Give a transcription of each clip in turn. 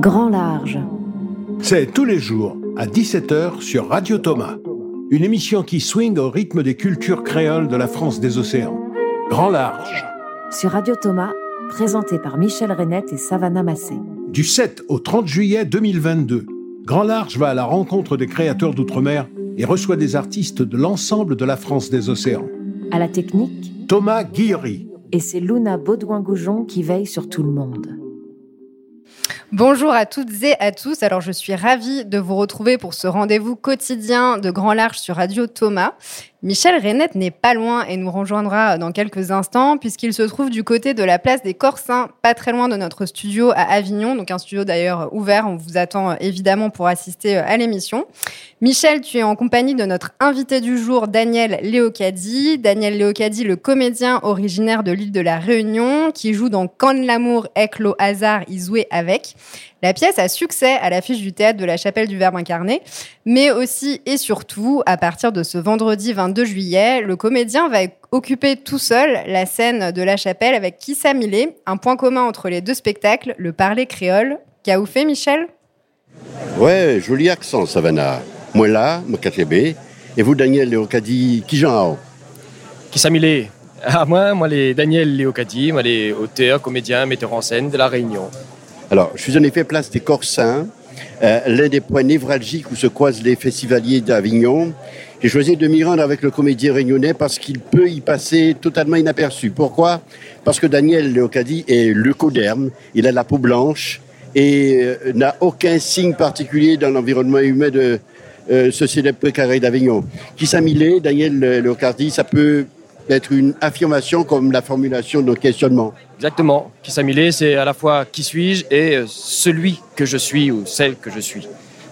Grand Large. C'est tous les jours à 17h sur Radio Thomas. Une émission qui swing au rythme des cultures créoles de la France des océans. Grand Large. Sur Radio Thomas, présenté par Michel Renette et Savannah Massé. Du 7 au 30 juillet 2022, Grand Large va à la rencontre des créateurs d'outre-mer et reçoit des artistes de l'ensemble de la France des océans. À la technique, Thomas Guillery. Et c'est Luna Baudouin-Goujon qui veille sur tout le monde. Bonjour à toutes et à tous. Alors, je suis ravie de vous retrouver pour ce rendez-vous quotidien de Grand Large sur Radio Thomas. Michel Renette n'est pas loin et nous rejoindra dans quelques instants puisqu'il se trouve du côté de la place des Corsins, pas très loin de notre studio à Avignon, donc un studio d'ailleurs ouvert. On vous attend évidemment pour assister à l'émission. Michel, tu es en compagnie de notre invité du jour, Daniel Léocadi. Daniel Léocadi, le comédien originaire de l'île de la Réunion, qui joue dans Quand l'amour est le hasard, y avec. La pièce a succès à l'affiche du théâtre de la Chapelle du Verbe incarné, mais aussi et surtout, à partir de ce vendredi 22 juillet, le comédien va occuper tout seul la scène de la Chapelle avec Kissa Millet, un point commun entre les deux spectacles, le parler créole. Qu'a fait Michel? Ouais, joli accent, Savannah. Moi là, moi B. Et vous, Daniel Léocadi, qui j'en Kissa Millet. Ah, moi, moi, les Daniel Léocadi, moi, les auteurs, comédiens, metteurs en scène de La Réunion. Alors, je suis en effet place des Corsins, euh, l'un des points névralgiques où se croisent les festivaliers d'Avignon. J'ai choisi de m'y rendre avec le comédien réunionnais parce qu'il peut y passer totalement inaperçu. Pourquoi? Parce que Daniel Leocadi est leucoderme, il a la peau blanche et euh, n'a aucun signe particulier dans l'environnement humain de euh, ce célèbre précaré d'Avignon. Qui s'amilé, Daniel Leocadi, ça peut être une affirmation comme la formulation de nos questionnements. Exactement. Qui s'amilé, c'est à la fois qui suis-je et euh, celui que je suis ou celle que je suis.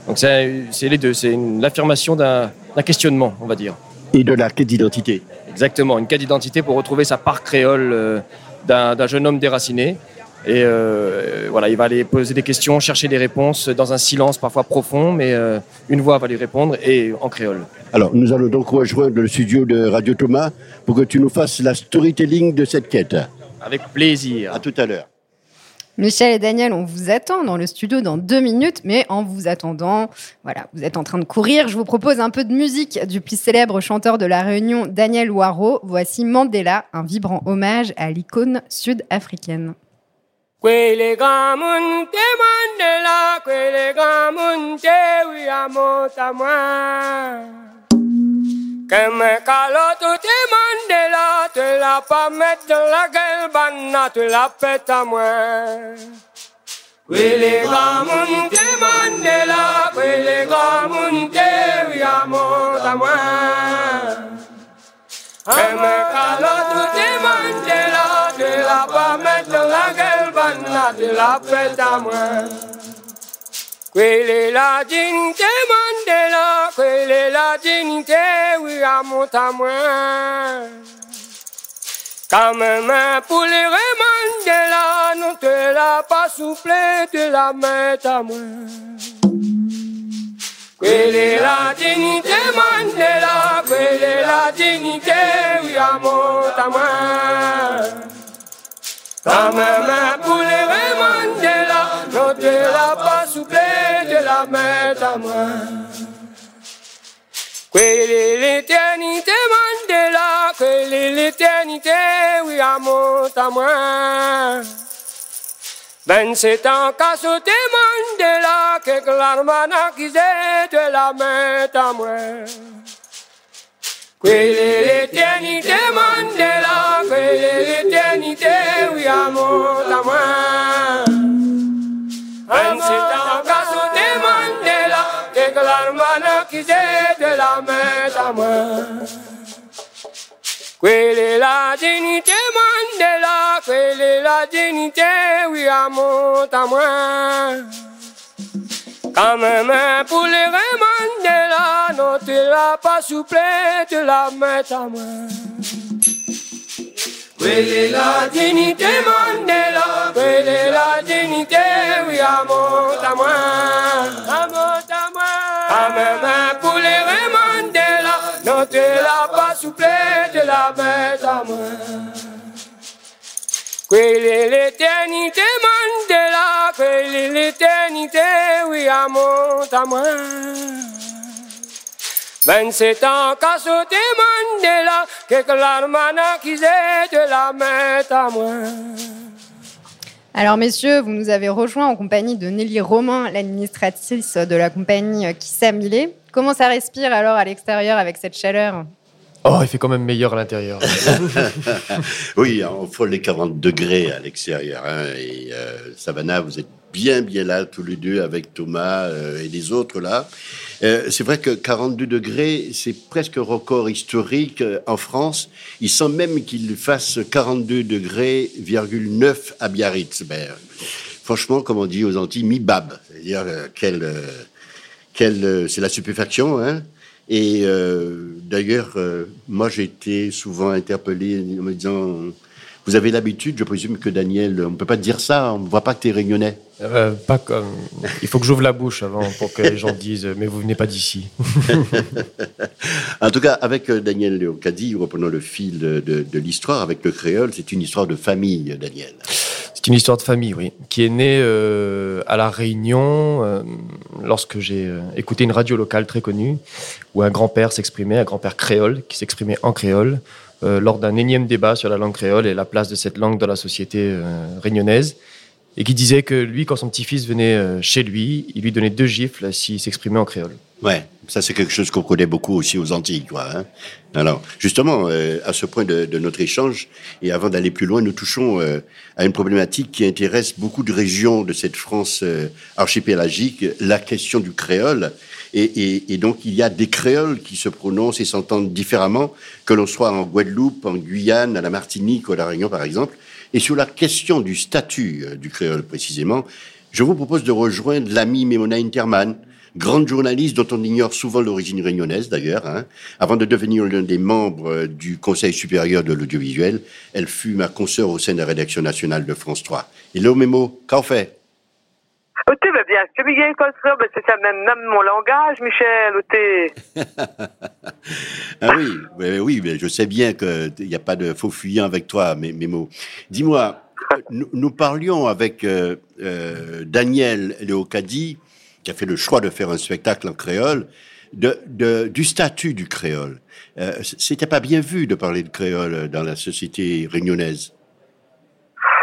Donc c'est les deux, c'est l'affirmation d'un questionnement, on va dire. Et de la quête d'identité. Exactement, une quête d'identité pour retrouver sa part créole euh, d'un jeune homme déraciné. Et euh, voilà, il va aller poser des questions, chercher des réponses dans un silence parfois profond, mais une voix va lui répondre et en créole. Alors, nous allons donc rejoindre le studio de Radio Thomas pour que tu nous fasses la storytelling de cette quête. Avec plaisir. À tout à l'heure. Michel et Daniel, on vous attend dans le studio dans deux minutes, mais en vous attendant, voilà, vous êtes en train de courir. Je vous propose un peu de musique du plus célèbre chanteur de la Réunion, Daniel Waro. Voici Mandela, un vibrant hommage à l'icône sud-africaine. Que me calot tout Mandela, te la pas mettre dans la gueule, te la pète à moi. Oui, les gars, mon Mandela, oui, les gars, mon oui, à moi. Que me calot tout Mandela, te la pas mettre la gueule, te la pète à moi. Quelle la dignité Mandela, quelle la dignité, oui, à mon moi. Quand même pour les Mandela, non te la pas soufflé, te la mettre à moi. Quelle la dignité Mandela, quelle la dignité, oui, moi. Pour les Mandela, non te la pas soufflé, la mettre à moi. Quelle l'éternité Mandela, quelle l'éternité, oui, à mon à moi. 27 ans qu'a sauté Mandela, que l'armana qui de la mettre à moi. Quelle l'éternité Mandela, quelle l'éternité, oui, à mon à moi. 27 ans qu'a l'almanach qui de la mettre à moi. Quelle est la dignité Mandela, quelle est la dignité, oui, à mon à même pour les Mandela, non, tu l'as pas souple, tu la mettre à moi. Quelle est la dignité Mandela, quelle est la dignité, oui, à mon à moi. À mon à moi. À même pour les Mandela, non, tu l'as pas souple, tu la mettre à moi. Quelle est l'éternité Mandela, quelle est l'éternité humanité, oui, à mon moi. 27 ans, qu'à sauter Mandela, que l'armana qui de la mettre à moi. Alors, messieurs, vous nous avez rejoints en compagnie de Nelly Romain, l'administratrice de la compagnie Kissa Millet. Comment ça respire alors à l'extérieur avec cette chaleur? Oh, il fait quand même meilleur à l'intérieur. oui, on frôle les 40 degrés à l'extérieur. Hein, et euh, Savannah, vous êtes bien, bien là, tous les deux, avec Thomas euh, et les autres là. Euh, c'est vrai que 42 degrés, c'est presque record historique en France. Il semble même qu'il fasse 42 degrés, 9 à Biarritz. Ben, franchement, comme on dit aux Antilles, mi-bab. C'est-à-dire, quelle, quelle, c'est la stupéfaction, hein. D'ailleurs, moi, j'ai été souvent interpellé en me disant vous avez l'habitude, je présume que Daniel, on ne peut pas dire ça, on ne voit pas que tu es réunionnais. Euh, pas comme. Il faut que j'ouvre la bouche avant pour que les gens disent Mais vous venez pas d'ici. en tout cas, avec euh, Daniel Léocadi, reprenons le fil de, l'histoire avec le créole. C'est une histoire de famille, Daniel. C'est une histoire de famille, oui, qui est née euh, à La Réunion lorsque j'ai écouté une radio locale très connue où un grand-père s'exprimait, un grand-père créole qui s'exprimait en créole. Euh, lors d'un énième débat sur la langue créole et la place de cette langue dans la société euh, réunionnaise, et qui disait que lui, quand son petit-fils venait euh, chez lui, il lui donnait deux gifles s'il s'exprimait en créole. Ouais, ça c'est quelque chose qu'on connaît beaucoup aussi aux Antilles, quoi. Hein. Alors, justement, à ce point de, notre échange, et avant d'aller plus loin, nous touchons à une problématique qui intéresse beaucoup de régions de cette France archipélagique, la question du créole. Et, donc, il y a des créoles qui se prononcent et s'entendent différemment, que l'on soit en Guadeloupe, en Guyane, à la Martinique ou à la Réunion, par exemple. Et sur la question du statut euh, du créole, précisément, je vous propose de rejoindre l'ami Mémona Interman, grande journaliste dont on ignore souvent l'origine réunionnaise d'ailleurs. Hein. Avant de devenir l'un des membres euh, du Conseil supérieur de l'audiovisuel, elle fut ma consoeur au sein de la rédaction nationale de France 3. Hello Mémo, qu'en fait? Ben bien, c'est bien comme ça, ben c'est ça, même, même mon langage, Michel, ah oui, oui, oui, mais je sais bien qu'il n'y a pas de faux fuyant avec toi, mes, mes mots. Dis-moi, nous, nous, parlions avec euh, euh, Daniel Léocadi, qui a fait le choix de faire un spectacle en créole, de, de, du statut du créole. Euh, C'était pas bien vu de parler de créole dans la société réunionnaise.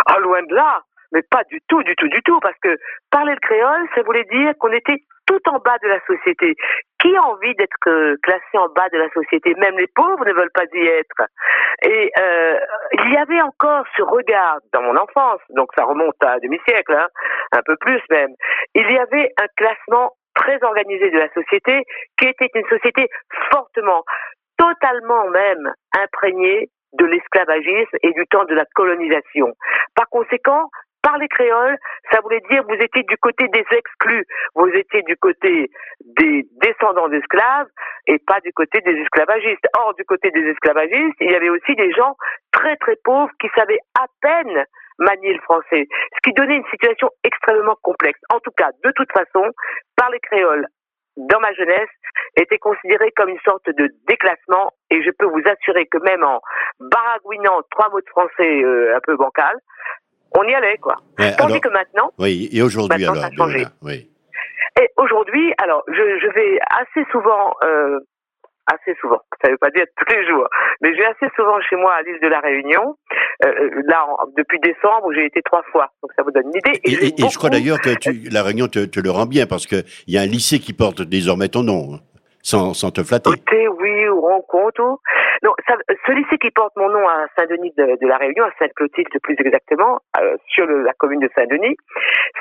Ah, loin de là mais pas du tout, du tout, du tout, parce que parler le créole, ça voulait dire qu'on était tout en bas de la société. Qui a envie d'être euh, classé en bas de la société? Même les pauvres ne veulent pas y être. Et euh, il y avait encore ce regard dans mon enfance, donc ça remonte à demi-siècle, hein, un peu plus même. Il y avait un classement très organisé de la société qui était une société fortement, totalement même imprégnée de l'esclavagisme et du temps de la colonisation. Par conséquent, parler créole, ça voulait dire vous étiez du côté des exclus, vous étiez du côté des descendants d'esclaves et pas du côté des esclavagistes. Or, du côté des esclavagistes, il y avait aussi des gens très très pauvres qui savaient à peine manier le français, ce qui donnait une situation extrêmement complexe. En tout cas, de toute façon, parler créole dans ma jeunesse, était considéré comme une sorte de déclassement et je peux vous assurer que même en baragouinant trois mots de français euh, un peu bancal, on y allait, quoi. Tandis que maintenant. Oui, et aujourd'hui, alors. Ça a changé. oui. Et aujourd'hui, alors, je, je, vais assez souvent, euh, assez souvent, ça ne veut pas dire tous les jours, mais je vais assez souvent chez moi à l'île de la Réunion. Euh, euh là, depuis décembre, j'ai été trois fois, donc ça vous donne une idée. Et, et, je crois d'ailleurs que tu, la Réunion te, te, le rend bien, parce qu'il y a un lycée qui porte désormais ton nom. Hein sans, sans te flatter. oui, ou rencontre. Non, ça, ce lycée qui porte mon nom à Saint-Denis de, la Réunion, à Sainte-Clotilde plus exactement, euh, sur la commune de Saint-Denis,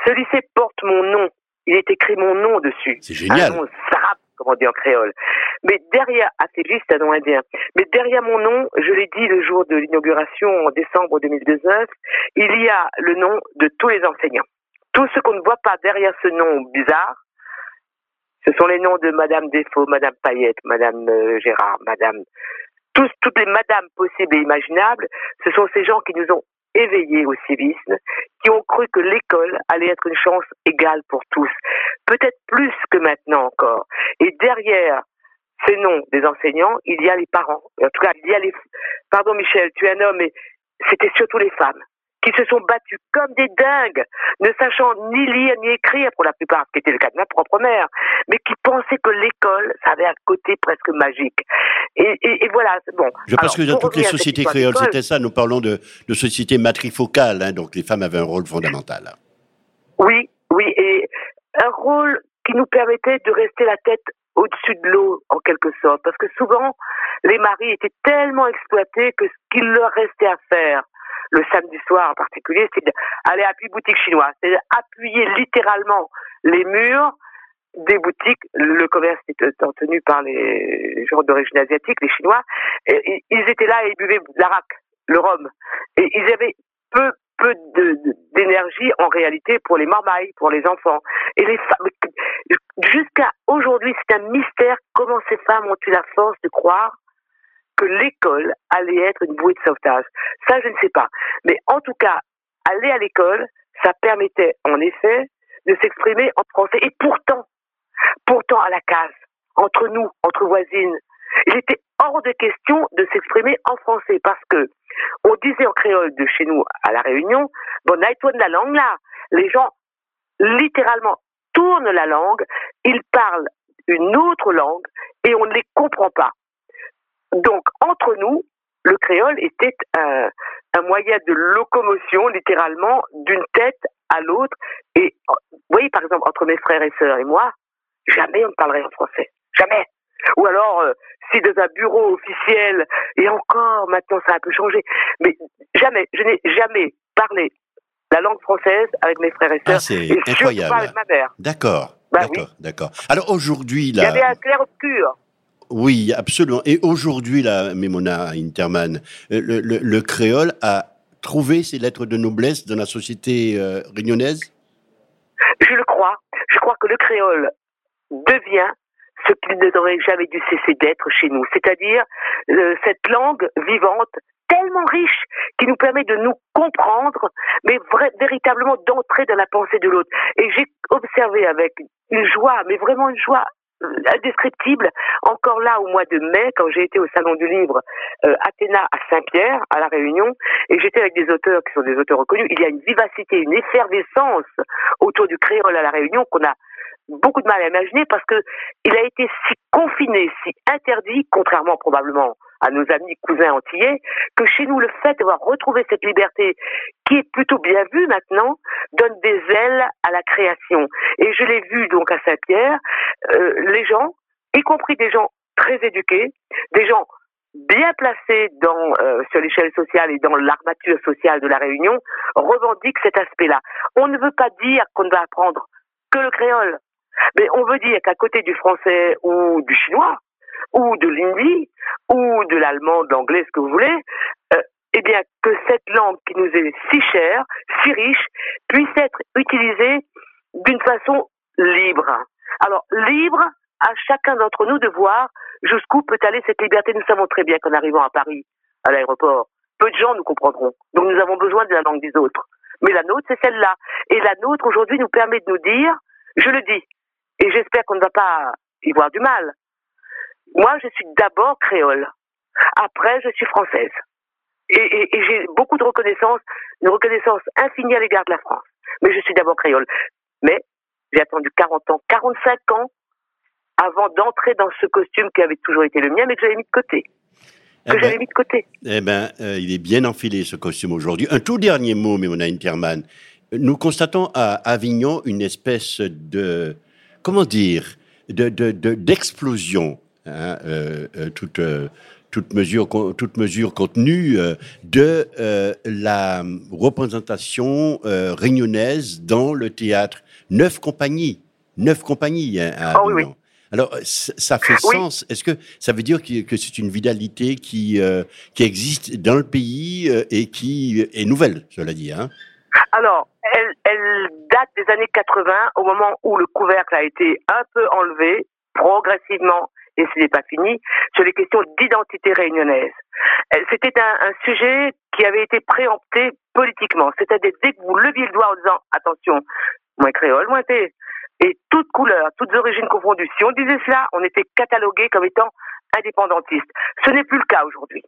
ce lycée porte mon nom. Il est écrit mon nom dessus. C'est génial. Un nom sarap, comme on dit en créole. Mais derrière, ah c'est juste un nom indien. Mais derrière mon nom, je l'ai dit le jour de l'inauguration en décembre 2019, il y a le nom de tous les enseignants. Tout ce qu'on ne voit pas derrière ce nom bizarre, ce sont les noms de Madame Desfaux, Madame Payette, Madame euh, Gérard, Madame tous, toutes les madames possibles et imaginables. Ce sont ces gens qui nous ont éveillés au civisme, qui ont cru que l'école allait être une chance égale pour tous, peut-être plus que maintenant encore. Et derrière ces noms des enseignants, il y a les parents. En tout cas, il y a les. Pardon, Michel, tu es un homme, mais c'était surtout les femmes qui se sont battus comme des dingues, ne sachant ni lire ni écrire pour la plupart, ce qui était le cas de ma propre mère, mais qui pensaient que l'école, ça avait un côté presque magique. Et, et, et voilà, bon. Je pense que dans toutes les sociétés créoles, c'était ça. Nous parlons de, de sociétés matrifocales, hein, donc les femmes avaient un rôle fondamental. Oui, oui, et un rôle qui nous permettait de rester la tête au-dessus de l'eau, en quelque sorte. Parce que souvent, les maris étaient tellement exploités que ce qu'il leur restait à faire, le samedi soir en particulier, c'est d'aller appuyer boutique chinoise. C'est appuyer littéralement les murs des boutiques. Le commerce était tenu par les gens d'origine asiatique, les Chinois. Et ils étaient là et ils buvaient l'arak, le rhum. Et ils avaient peu peu d'énergie en réalité pour les marmailles, pour les enfants. Et les femmes, jusqu'à aujourd'hui, c'est un mystère comment ces femmes ont eu la force de croire l'école allait être une bouée de sauvetage. Ça, je ne sais pas. Mais en tout cas, aller à l'école, ça permettait en effet de s'exprimer en français. Et pourtant, pourtant à la case, entre nous, entre voisines, il était hors de question de s'exprimer en français parce que on disait en créole de chez nous à la Réunion, bon, de la langue là. Les gens littéralement tournent la langue, ils parlent une autre langue et on ne les comprend pas. Donc entre nous, le créole était un, un moyen de locomotion littéralement d'une tête à l'autre. Et vous voyez par exemple entre mes frères et sœurs et moi, jamais on ne parlerait en français, jamais. Ou alors, euh, si dans un bureau officiel, et encore maintenant ça a un peu changé, mais jamais, je n'ai jamais parlé la langue française avec mes frères et sœurs. Ah, c'est incroyable. Pas avec ma mère. D'accord. Bah d'accord, d'accord. Alors aujourd'hui, là. Il y avait un clair-obscur. Oui, absolument. Et aujourd'hui, là, Memona Interman, euh, le, le, le, créole a trouvé ses lettres de noblesse dans la société euh, réunionnaise Je le crois. Je crois que le créole devient ce qu'il n'aurait jamais dû cesser d'être chez nous, c'est-à-dire euh, cette langue vivante tellement riche qui nous permet de nous comprendre, mais véritablement d'entrer dans la pensée de l'autre. Et j'ai observé avec une joie, mais vraiment une joie indescriptible, encore là au mois de mai, quand j'ai été au Salon du Livre euh, Athéna à Saint-Pierre, à La Réunion, et j'étais avec des auteurs qui sont des auteurs reconnus, il y a une vivacité, une effervescence autour du créole à La Réunion qu'on a beaucoup de mal à imaginer parce que il a été si confiné, si interdit, contrairement probablement à nos amis cousins antillais, que chez nous, le fait d'avoir retrouvé cette liberté, qui est plutôt bien vue maintenant, donne des ailes à la création. Et je l'ai vu donc à Saint-Pierre, euh, les gens, y compris des gens très éduqués, des gens bien placés dans, euh, sur l'échelle sociale et dans l'armature sociale de la Réunion, revendiquent cet aspect-là. On ne veut pas dire qu'on ne va apprendre que le créole. Mais on veut dire qu'à côté du français ou du chinois, ou de l'hindi, ou de l'allemand, de l'anglais, ce que vous voulez, euh, eh bien, que cette langue qui nous est si chère, si riche, puisse être utilisée d'une façon libre. Alors, libre à chacun d'entre nous de voir jusqu'où peut aller cette liberté. Nous savons très bien qu'en arrivant à Paris, à l'aéroport, peu de gens nous comprendront. Donc, nous avons besoin de la langue des autres. Mais la nôtre, c'est celle-là. Et la nôtre, aujourd'hui, nous permet de nous dire, je le dis, et j'espère qu'on ne va pas y voir du mal. Moi, je suis d'abord créole. Après, je suis française. Et, j'ai beaucoup de reconnaissance, une reconnaissance infinie à l'égard de la France. Mais je suis d'abord créole. Mais j'ai attendu 40 ans, 45 ans avant d'entrer dans ce costume qui avait toujours été le mien, mais que j'avais mis de côté. Que eh j'avais ben, mis de côté. Eh ben, euh, il est bien enfilé ce costume aujourd'hui. Un tout dernier mot, Mémona Interman. Nous constatons à Avignon une espèce de comment dire, d'explosion, de, euh, euh, toute, euh, toute, mesure, toute mesure contenue de la représentation réunionnaise dans le théâtre. Neuf compagnies, neuf compagnies hein, à oh, oui, Alors, ça fait sens. Est-ce que ça veut dire que, c'est une vitalité qui, qui existe dans le pays et qui est nouvelle, cela dit hein? Alors, elle, elle date des années 80, au moment où le couvercle a été un peu enlevé, progressivement, et ce n'est pas fini, sur les questions d'identité réunionnaise. C'était un, sujet qui avait été préempté politiquement. C'est-à-dire dès que vous leviez le doigt en disant attention, moins créole, moins t'es, et toutes couleurs, toutes origines confondues. Si on disait cela, on était catalogué comme étant indépendantiste. Ce n'est plus le cas aujourd'hui.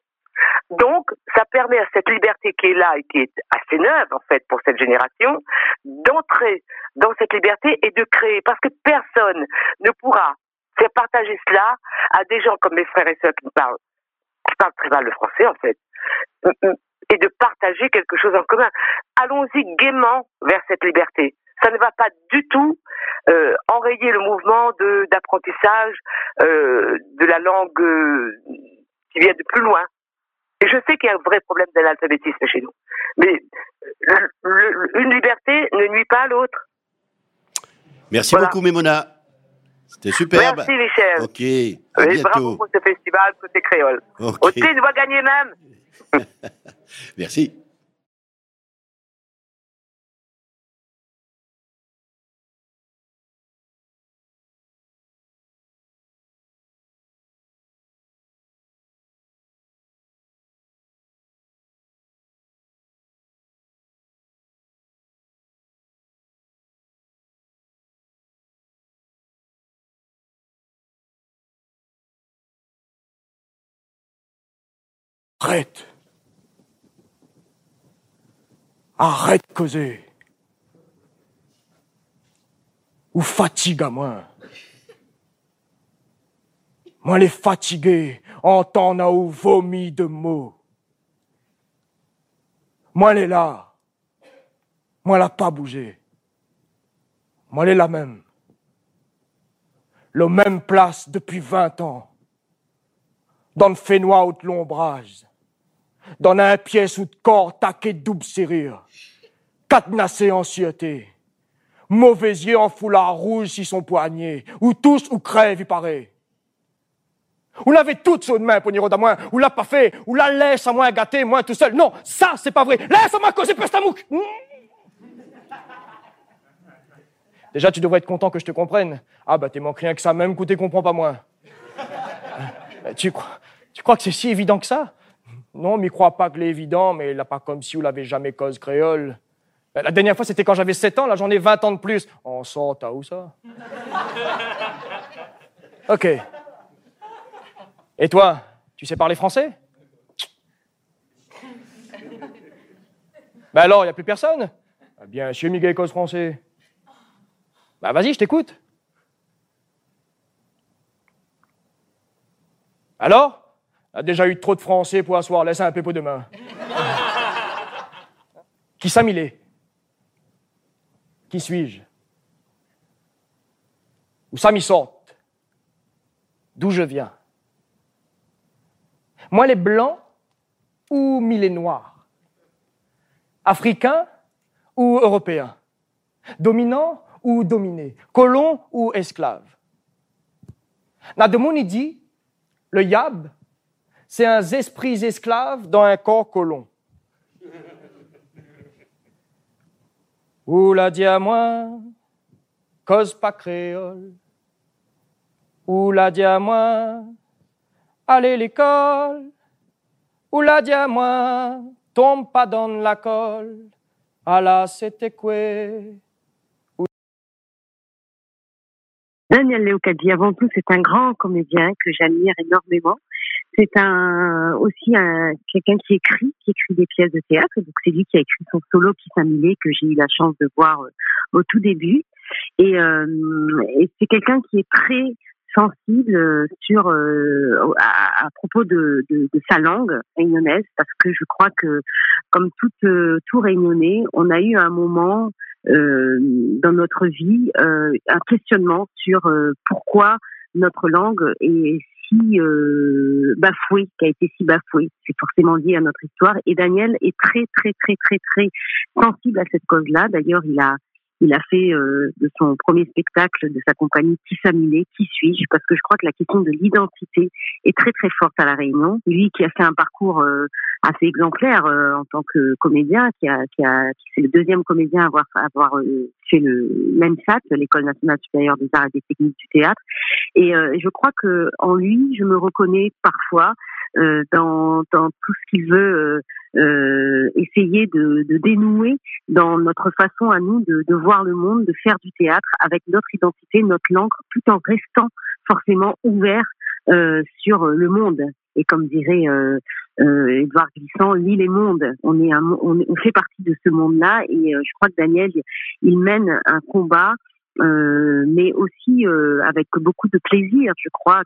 Donc, ça permet à cette liberté qui est là et qui est assez neuve, en fait, pour cette génération, d'entrer dans cette liberté et de créer. Parce que personne ne pourra faire partager cela à des gens comme mes frères et sœurs qui parlent, qui parlent très mal le français, en fait, et de partager quelque chose en commun. Allons-y gaiement vers cette liberté. Ça ne va pas du tout euh, enrayer le mouvement de d'apprentissage euh, de la langue euh, qui vient de plus loin. Et je sais qu'il y a un vrai problème d'analphabétisme chez nous. Mais une liberté ne nuit pas à l'autre. Merci beaucoup, Mémona. C'était superbe. Merci, Michel. Ok. À bientôt. Bravo pour ce festival côté créole. Okay. Aussi, va gagner même. Merci. Arrête. Arrête de causer. Ou fatigue à moi. Moi les fatigué, entendre ou vomi de mots. Moi les là. Moi l'a pas bougé. Moi les la même. Le même place depuis vingt ans. Dans le fénois ou de l'ombrage dans un pièce ou de corps taqué de double serrure, cadenassé en sûreté, mauvais yeux en foulard rouge si son poignet, ou tous ou crève, il paraît. Ou l'avez toute sur une main, Poniro à moins, ou l'a pas fait, ou la laisse à moins gâter, moi tout seul. Non, ça, c'est pas vrai. Laisse à moi causer pestamouk. Mmh. Déjà, tu devrais être content que je te comprenne. Ah, bah, t'es manqué rien que ça, même coûté comprends pas moins. tu crois, tu crois que c'est si évident que ça? Non, m'y crois pas que l'évident, mais là, pas comme si vous l'avez jamais cause créole. Ben, la dernière fois, c'était quand j'avais 7 ans, là, j'en ai 20 ans de plus. On sort, t'as où ça? OK. Et toi, tu sais parler français? Ben alors, il n'y a plus personne? Ah bien, chez Miguel cause français. Ben vas-y, je t'écoute. Alors? A déjà eu trop de français pour asseoir, laisse un peu pour demain. Qui est Qui suis-je? Où ça m'y sort D'où je viens? Moi, les blancs ou les noirs? Africains ou européens? Dominants ou dominés? Colons ou esclaves? Nademouni dit, le yab, c'est un esprit esclave dans un corps colon. Ou la dit à moi, cause pas créole. Ou la dit à moi, allez l'école. Ou la dit à moi, tombe pas dans la colle. Allah, c'était quoi? Daniel Léocadi, avant tout, c'est un grand comédien que j'admire énormément. C'est un aussi un quelqu'un qui écrit, qui écrit des pièces de théâtre. Donc c'est lui qui a écrit son solo qui s'annulait que j'ai eu la chance de voir euh, au tout début. Et, euh, et c'est quelqu'un qui est très sensible euh, sur à, propos de, de, de, sa langue réunionnaise parce que je crois que comme tout tout réunionnais, on a eu un moment euh, dans notre vie un questionnement sur pourquoi notre langue est euh, bafoué, qui a été si bafoué. C'est forcément lié à notre histoire. Et Daniel est très, très, très, très, très sensible à cette cause-là. D'ailleurs, il a il a fait euh, de son premier spectacle de sa compagnie Qui s'amulait, qui suis-je? Parce que je crois que la question de l'identité est très très forte à la Réunion. Lui qui a fait un parcours euh, assez exemplaire euh, en tant que comédien, qui a qui a qui c'est le deuxième comédien à avoir avoir fait le l'ENSAT, l'école nationale supérieure des arts et des techniques du théâtre. Et je crois que en lui, je me reconnais parfois euh, dans, dans, tout ce qu'il veut euh, euh, essayer de, de, dénouer dans notre façon à nous de, de, voir le monde, de faire du théâtre avec notre identité, notre langue, tout en restant forcément ouvert sur le monde. Et comme dirait euh, Edouard Glissant lit les mondes. On est on, on, fait partie de ce monde-là et je crois que Daniel il mène un combat euh, mais aussi euh, avec beaucoup de plaisir, je crois,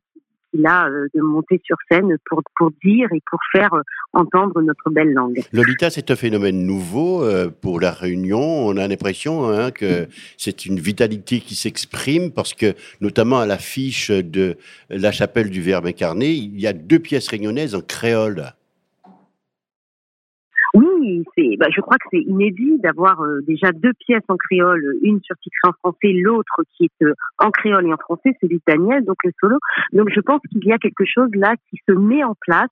qu'il a euh, de monter sur scène pour, pour dire et pour faire entendre notre belle langue. Lolita, c'est un phénomène nouveau pour la Réunion. On a l'impression hein, que c'est une vitalité qui s'exprime parce que, notamment à l'affiche de La chapelle du Verbe incarné, il y a deux pièces réunionnaises en créole bah, je crois que c'est inédit d'avoir euh, déjà deux pièces en créole, une surtitrée en français, l'autre qui est euh, en créole et en français, celui de Daniel, donc le solo. Donc je pense qu'il y a quelque chose là qui se met en place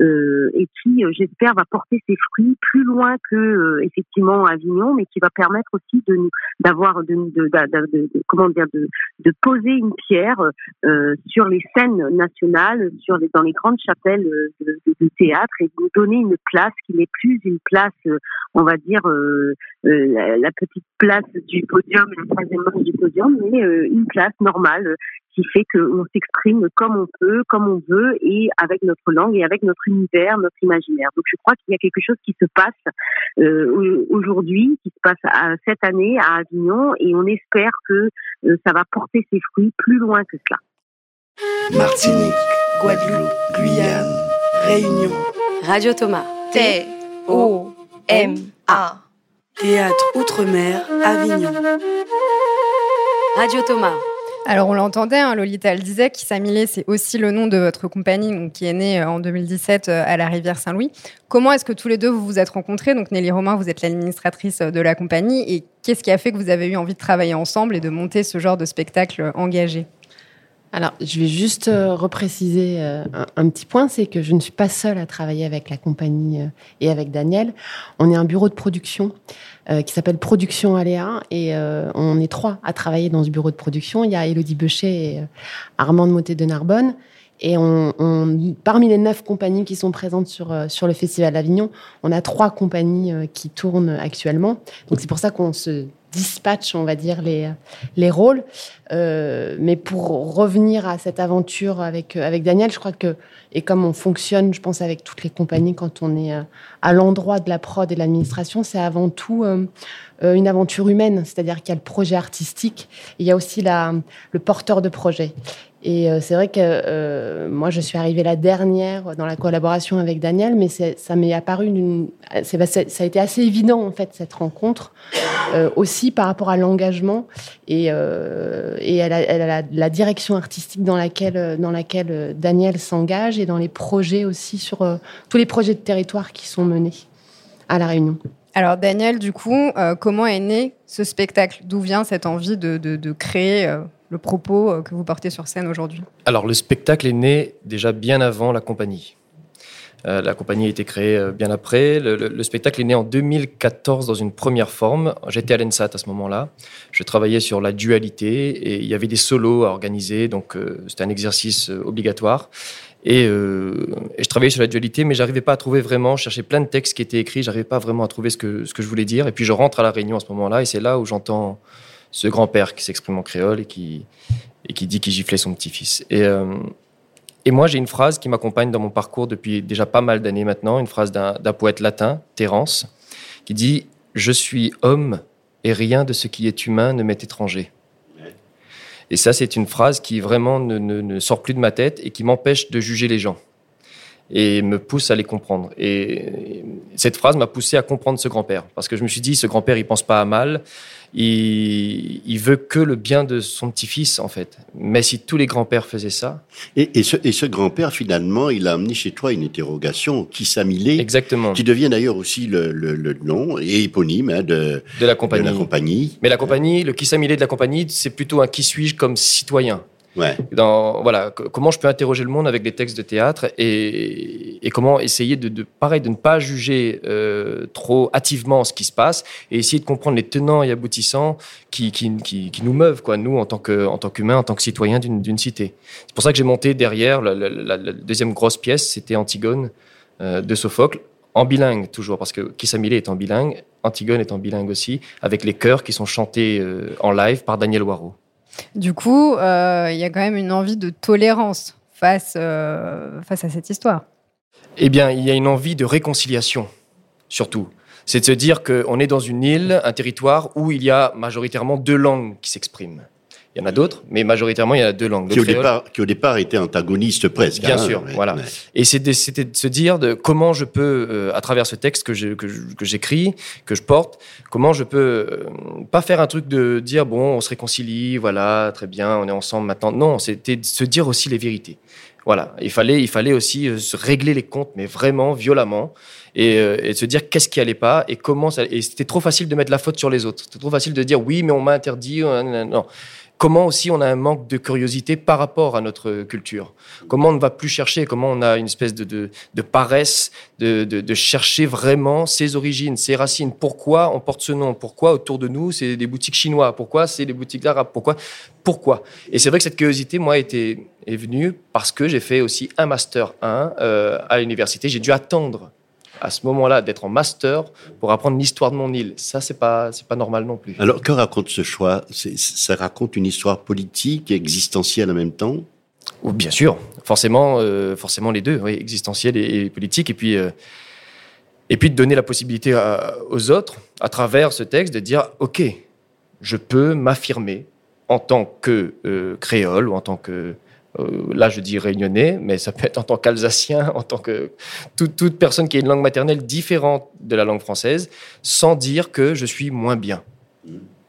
euh, et qui, j'espère, va porter ses fruits plus loin que effectivement Avignon, mais qui va permettre aussi de d'avoir de, de, de, de, comment dire de, de poser une pierre sur les scènes nationales, sur dans les grandes chapelles de, théâtre et de donner une place qui n'est plus une place, euh, on va dire, euh, euh, la, petite place du podium, la troisième marche du podium, mais une place normale qui fait qu'on s'exprime comme on peut, comme on veut, et avec notre langue et avec notre univers, notre imaginaire. Donc je crois qu'il y a quelque chose qui se passe aujourd'hui, qui se passe à, cette année à Avignon, et on espère que ça va porter ses fruits plus loin que cela. Martinique, Guadeloupe, Guyane, Réunion. Radio Thomas. T. O-M-A. Théâtre Outre-mer, Avignon. Radio Thomas. Alors on l'entendait, hein, Lolita le disait, Kissamilé, c'est aussi le nom de votre compagnie donc, qui est née euh, en 2017 euh, à la rivière Saint-Louis. Comment est-ce que tous les deux vous vous êtes rencontrés? Donc Nelly Romain, vous êtes l'administratrice euh, de la compagnie. Et qu'est-ce qui a fait que vous avez eu envie de travailler ensemble et de monter ce genre de spectacle engagé? Alors, je vais juste euh, repréciser euh, un, petit point, c'est que je ne suis pas seule à travailler avec la compagnie euh, et avec Daniel. On est un bureau de production qui s'appelle Production Aléa et on est trois à travailler dans ce bureau de production. Il y a Elodie Bechet et Armand Motet de Narbonne. Et on, on, parmi les neuf compagnies qui sont présentes sur, sur le Festival d'Avignon, on a trois compagnies qui tournent actuellement. Donc c'est pour ça qu'on se dispatch, on va dire, les, les rôles. Euh, mais pour revenir à cette aventure avec, avec Daniel, je crois que, et comme on fonctionne, je pense, avec toutes les compagnies quand on est euh, à l'endroit de la prod et de l'administration, c'est avant tout euh, une aventure humaine. C'est-à-dire qu'il y a le projet artistique, il y a aussi la, le porteur de projet. Et euh, c'est vrai que euh, moi, je suis arrivée la dernière dans la collaboration avec Daniel, mais ça m'est apparu, une, ça a été assez évident en fait cette rencontre, euh, aussi par rapport à l'engagement et, à, la, direction artistique dans laquelle, dans Daniel s'engage et dans les projets aussi sur tous les projets de territoire qui sont menés à la Réunion. Alors Daniel, du coup, comment est né ce spectacle? D'où vient cette envie de créer le propos euh, que vous portez sur scène aujourd'hui Alors, le spectacle est né déjà bien avant la compagnie. Euh, la compagnie a été créée euh, bien après. Le, spectacle est né en 2014 dans une première forme. J'étais à l'ENSAT à ce moment-là. Je travaillais sur la dualité et il y avait des solos à organiser, donc c'était un exercice obligatoire. Et, je travaillais sur la dualité, mais j'arrivais pas à trouver vraiment. Je cherchais plein de textes qui étaient écrits, j'arrivais pas vraiment à trouver ce que, ce que je voulais dire. Et puis je rentre à la réunion à ce moment-là, et c'est là où j'entends ce grand-père qui s'exprime en créole et qui, et qui dit qu'il giflait son petit-fils. Et, euh, et moi, j'ai une phrase qui m'accompagne dans mon parcours depuis déjà pas mal d'années maintenant, une phrase d'un poète latin, Terence, qui dit Je suis homme et rien de ce qui est humain ne m'est étranger. Et ça, c'est une phrase qui vraiment ne, ne, sort plus de ma tête et qui m'empêche de juger les gens et me pousse à les comprendre. Et cette phrase m'a poussé à comprendre ce grand-père, parce que je me suis dit, ce grand-père, il pense pas à mal, il, il veut que le bien de son petit-fils, en fait. Mais si tous les grands-pères faisaient ça... Et, et ce, et ce grand-père, finalement, il a amené chez toi une interrogation, qui s'amilait... Exactement. Qui devient d'ailleurs aussi le, le, le, nom et éponyme hein, de, de, la compagnie. de la compagnie. Mais la compagnie, le qui s'amilait de la compagnie, c'est plutôt un qui suis-je comme citoyen. Dans, voilà, comment je peux interroger le monde avec des textes de théâtre et, comment essayer de, pareil, de ne pas juger euh, trop hâtivement ce qui se passe et essayer de comprendre les tenants et aboutissants qui, qui, qui, nous meuvent, quoi, nous, en tant qu'humains, en tant que citoyens d'une cité. C'est pour ça que j'ai monté derrière la, deuxième grosse pièce, c'était Antigone euh, de Sophocle, en bilingue toujours, parce que Kissamilé est en bilingue, Antigone est en bilingue aussi, avec les chœurs qui sont chantés euh, en live par Daniel Waro. Du coup, euh, il y a quand même une envie de tolérance face, euh, face à cette histoire. Eh bien, il y a une envie de réconciliation, surtout. C'est de se dire qu'on est dans une île, un territoire où il y a majoritairement deux langues qui s'expriment. Il y en a d'autres, mais majoritairement, il y a deux langues. Qui au, départ, qui au départ étaient antagonistes presque. Bien hein, sûr, voilà. Et c'était de se dire de comment je peux, euh, à travers ce texte que je- que que j'écris, que, je porte, comment je peux euh, pas faire un truc de dire bon, on se réconcilie, voilà, très bien, on est ensemble maintenant. Non, c'était de se dire aussi les vérités. Voilà, il fallait, il fallait aussi euh, se régler les comptes, mais vraiment violemment, et, euh, et de se dire qu'est-ce qui allait pas et comment ça. Et c'était trop facile de mettre la faute sur les autres. C'était trop facile de dire oui, mais on m'a interdit. euh, non. Comment aussi on a un manque de curiosité par rapport à notre culture? Comment on ne va plus chercher? Comment on a une espèce de, paresse de, chercher vraiment ses origines, ses racines? Pourquoi on porte ce nom? Pourquoi autour de nous c'est des boutiques chinois? Pourquoi c'est des boutiques arabes? Pourquoi? Pourquoi? Et c'est vrai que cette curiosité, moi, était, est venue parce que j'ai fait aussi un master 1 euh, à l'université. J'ai dû attendre à ce moment-là d'être en master pour apprendre l'histoire de mon île. Ça, c'est pas, c'est pas normal non plus. Alors, que raconte ce choix? Ça raconte une histoire politique et existentielle en même temps? Ou bien sûr, forcément, euh, forcément les deux, oui, existentiel et, et politique, et puis, euh, et puis de donner la possibilité à- aux autres, à travers ce texte, de dire, ok, je peux m'affirmer en tant que euh, créole ou en tant que, euh, là je dis réunionnais, mais ça peut être en tant qu'alsacien, en tant que toute, personne qui a une langue maternelle différente de la langue française, sans dire que je suis moins bien.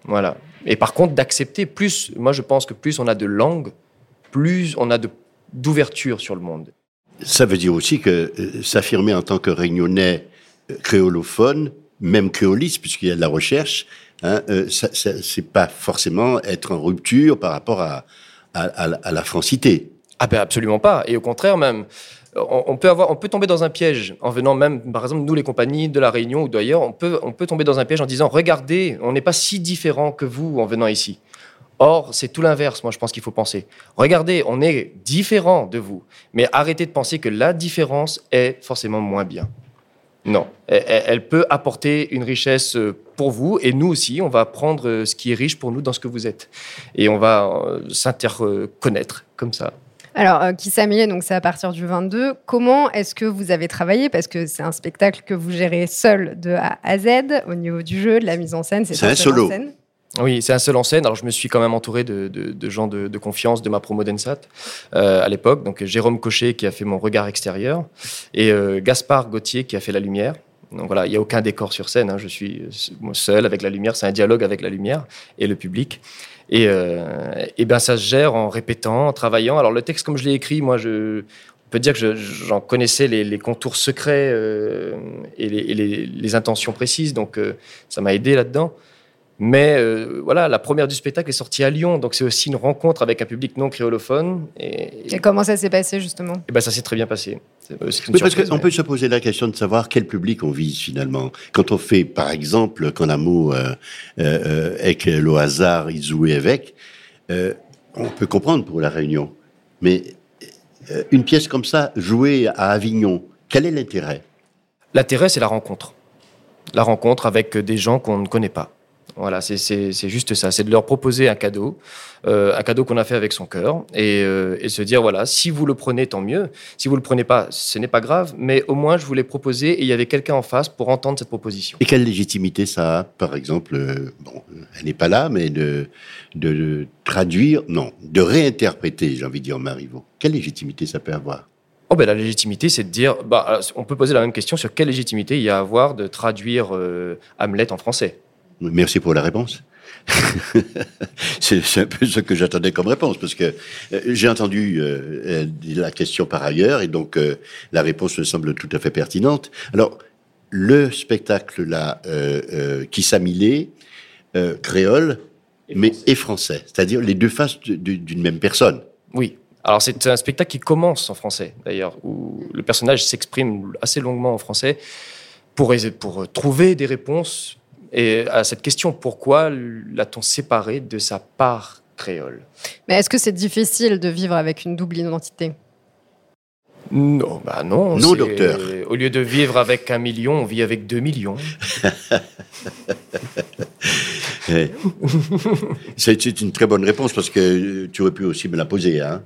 Voilà. Et par contre, d'accepter plus, moi je pense que plus on a de langues, plus on a d'ouverture sur le monde. Ça veut dire aussi que euh, s'affirmer en tant que réunionnais euh, créolophone, même créoliste, puisqu'il y a de la recherche, hein, c'est pas forcément être en rupture par rapport à, à, la francité. Ah ben absolument pas. Et au contraire même, on, on peut avoir, on peut tomber dans un piège en venant même, par exemple, nous les compagnies de la Réunion ou d'ailleurs, on peut, on peut tomber dans un piège en disant, regardez, on n'est pas si différent que vous en venant ici. Or, c'est tout l'inverse, moi je pense qu'il faut penser. Regardez, on est différent de vous, mais arrêtez de penser que la différence est forcément moins bien. Non, elle, peut apporter une richesse euh, pour vous et nous aussi, on va prendre euh, ce qui est riche pour nous dans ce que vous êtes. Et on va euh, s'interconnaître comme ça. Alors, qui s'améliore, donc c'est à partir du 22. Comment est-ce que vous avez travaillé? Parce que c'est un spectacle que vous gérez seul de A à Z, au niveau du jeu, de la mise en scène. C'est un en solo. scène. Oui, c'est un seul en scène. Alors, je me suis quand même entouré de, gens de, confiance de ma promo d'ENSAT euh, à l'époque. Donc, Jérôme Cochet qui a fait mon regard extérieur et euh, Gaspard Gauthier qui a fait la lumière. Donc voilà, il n'y a aucun décor sur scène. hein. Je suis euh, seul avec la lumière. C'est un dialogue avec la lumière et le public. Et, euh, ben, ça se gère en répétant, en travaillant. Alors, le texte, comme je l'ai écrit, moi, je, peut dire que je- j'en connaissais les, contours secrets et, les, intentions précises. Donc, ça m'a aidé là-dedans. Mais euh, voilà, la première du spectacle est sortie à Lyon, donc c'est aussi une rencontre avec un public non créolophone. Et, Et comment ça s'est passé, justement? Et ben, ça s'est très bien passé. C'est euh, parce qu'on peut se poser la question de savoir quel public on vise finalement. Quand on fait, par exemple, quand l'amour euh, euh, avec le hasard, il jouait avec, euh, on peut comprendre pour la Réunion. Mais euh, une pièce comme ça, jouée à Avignon, quel est l'intérêt? L'intérêt, c'est la rencontre. La rencontre avec des gens qu'on ne connaît pas. Voilà, c'est- juste ça. C'est de leur proposer un cadeau, euh, un cadeau qu'on a fait avec son cœur, et, euh, et se dire voilà, si vous le prenez, tant mieux. Si vous le prenez pas, ce n'est pas grave, mais au moins je vous l'ai proposé et il y avait quelqu'un en face pour entendre cette proposition. Et quelle légitimité ça a, par exemple, euh, bon, elle n'est pas là, mais de, de, de traduire, non, de réinterpréter, j'ai envie de dire, Marivaux. Quelle légitimité ça peut avoir? Oh ben, la légitimité, c'est de dire, bah, on peut poser la même question sur quelle légitimité il y a à avoir de traduire euh, Hamlet en français. Merci pour la réponse. c'est un peu ce que j'attendais comme réponse, parce que euh, j'ai entendu euh, euh, la question par ailleurs, et donc euh, la réponse me semble tout à fait pertinente. Alors, le spectacle là, qui s'amilait, créole, mais et français, c'est-à-dire les deux faces d'une même personne. Oui. Alors c'est un spectacle qui commence en français, d'ailleurs, où le personnage s'exprime assez longuement en français pour, pour trouver des réponses et à cette question pourquoi l'a-t-on séparé de sa part créole? Mais est-ce que c'est difficile de vivre avec une double identité? Non, bah non. Non, docteur. Au lieu de vivre avec un million, on vit avec deux millions. C'est une très bonne réponse, parce que euh, tu aurais pu aussi me la poser. Hein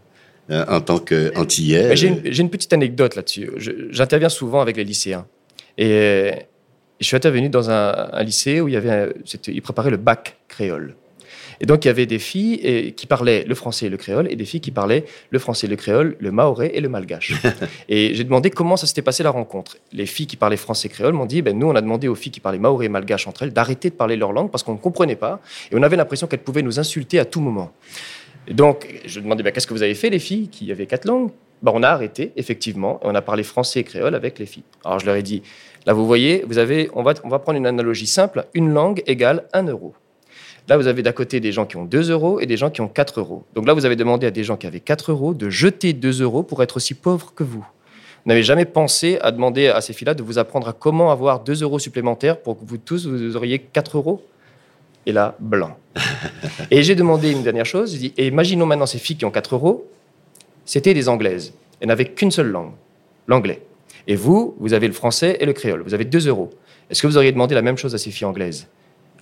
euh, en tant qu'antillais. J'ai une, une petite anecdote là-dessus. J'interviens souvent avec les lycéens. Et je suis intervenu dans un, un lycée où il y avait, un- c'était- ils préparaient le bac créole. Et donc, il y avait des filles et- qui parlaient le français et le créole, et des filles qui parlaient le français, le créole, le maoré et le malgache. et j'ai demandé comment ça s'était passé la rencontre. Les filles qui parlaient français et créole m'ont dit, ben, nous, on a demandé aux filles qui parlaient maoré et malgache entre elles d'arrêter de parler leur langue parce qu'on ne comprenait pas, et on avait l'impression qu'elles pouvaient nous insulter à tout moment. Et donc, je demandais, ben, qu'est-ce que vous avez fait, les filles qui avaient quatre langues? Ben, On a arrêté, effectivement, et on a parlé français et créole avec les filles. Alors, je leur ai dit, là, vous voyez, vous avez, on, va, on va prendre une analogie simple, une langue égale un euro. Là, vous avez d'à côté des gens qui ont 2 euros et des gens qui ont 4 euros. Donc là, vous avez demandé à des gens qui avaient 4 euros de jeter 2 euros pour être aussi pauvres que vous. Vous n'avez jamais pensé à demander à ces filles-là de vous apprendre à comment avoir 2 euros supplémentaires pour que vous tous, vous auriez 4 euros Et là, blanc. et j'ai demandé une dernière chose. J'ai dit, et imaginons maintenant ces filles qui ont 4 euros, c'était des Anglaises. Elles n'avaient qu'une seule langue, l'anglais. Et vous, vous avez le français et le créole. Vous avez 2 euros. Est-ce que vous auriez demandé la même chose à ces filles anglaises?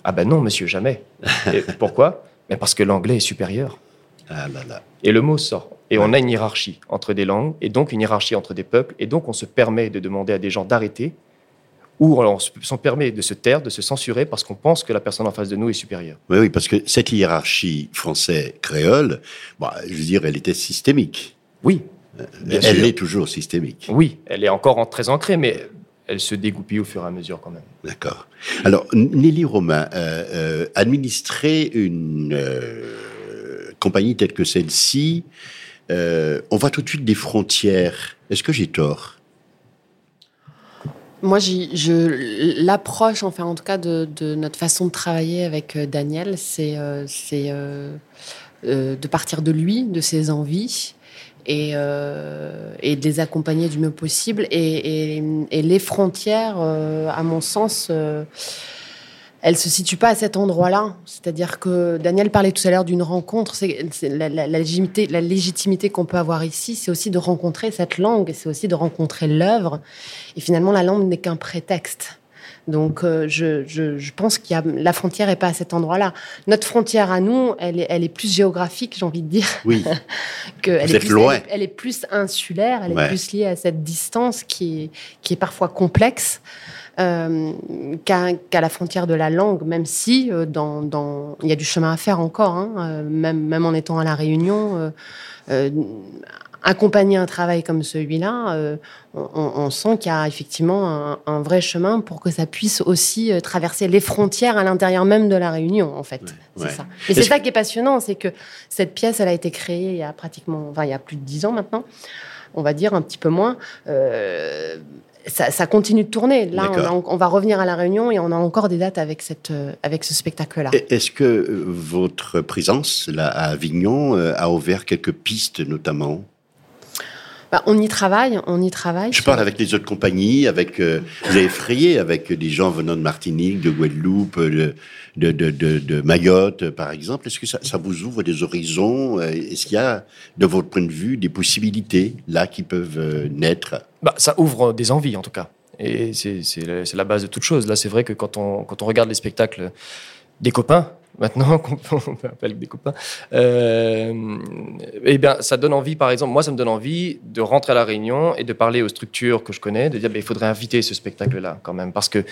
Ah ben non, monsieur, jamais. Et pourquoi? Mais parce que l'anglais est supérieur. Ah là là. Et le mot sort. Et on a une hiérarchie entre des langues, et donc une hiérarchie entre des peuples, et donc on se permet de demander à des gens d'arrêter, ou on se s'en permet de se taire, de se censurer, parce qu'on pense que la personne en face de nous est supérieure. Oui, oui, parce que cette hiérarchie français-créole, bon, je veux dire, elle était systémique. Oui. Bien elle sûr. est toujours systémique. Oui, elle est encore en- très ancrée, mais elle se dégoupille au fur et à mesure quand même. D'accord. Alors, Nelly Romain, euh, euh, administrer une euh, compagnie telle que celle-ci, euh, on voit tout de suite des frontières. Est-ce que j'ai tort? Moi, j'y- je l'approche, enfin, en tout cas, de, de notre façon de travailler avec euh, Daniel, c'est euh, euh, euh, de partir de lui, de ses envies, et, euh, et de les accompagner du mieux possible. Et, les frontières, euh, à mon sens, euh, elles se situent pas à cet endroit-là. C'est-à-dire que Daniel parlait tout à l'heure d'une rencontre. La légitimité qu'on peut avoir ici, c'est aussi de rencontrer cette langue, c'est aussi de rencontrer l'œuvre. Et finalement, la langue n'est qu'un prétexte. Donc, euh, je, je- je pense qu'il y a la frontière est pas à cet endroit-là. Notre frontière à nous, elle est, elle est plus géographique, j'ai envie de dire. Oui. que elle est plus, loin. Elle, est- elle est plus insulaire, elle Ouais. est plus liée à cette distance qui est, qui est parfois complexe euh, qu'à qu'à la frontière de la langue, même si euh, dans, dans- il y a du chemin à faire encore, hein, euh, même, même en étant à la Réunion. Accompagner un travail comme celui-là, euh, on, sent qu'il y a effectivement un, un vrai chemin pour que ça puisse aussi euh, traverser les frontières à l'intérieur même de la Réunion, en fait. C'est ouais. ça. Mais c'est ça qui est passionnant, c'est que cette pièce, elle a été créée il y a pratiquement, enfin, il y a plus de dix ans maintenant, on va dire un petit peu moins. Euh, ça, ça continue de tourner. Là, on, a- on va revenir à la Réunion et on a encore des dates avec cette, avec ce spectacle-là. Et- Est-ce que votre présence là à Avignon a ouvert quelques pistes, notamment? Bah, on y travaille, on y travaille. Je parle avec les autres compagnies, avec euh, vous avez frayé avec des gens venant de Martinique, de Guadeloupe, de, de, de, de- de Mayotte, euh, par exemple. Est-ce que ça, ça vous ouvre des horizons euh, Est-ce qu'il y a, de votre point de vue, des possibilités là qui peuvent euh, naître? Bah, ça ouvre des envies, en tout cas. Et c'est la, c'est la base de toute chose. Là, c'est vrai que quand on, quand on regarde les spectacles des copains, maintenant qu'on appeler des copains, euh, eh bien, ça donne envie, par exemple, moi, ça me donne envie de rentrer à La Réunion et de parler aux structures que je connais, de dire, bah, il faudrait inviter ce spectacle-là, quand même, parce que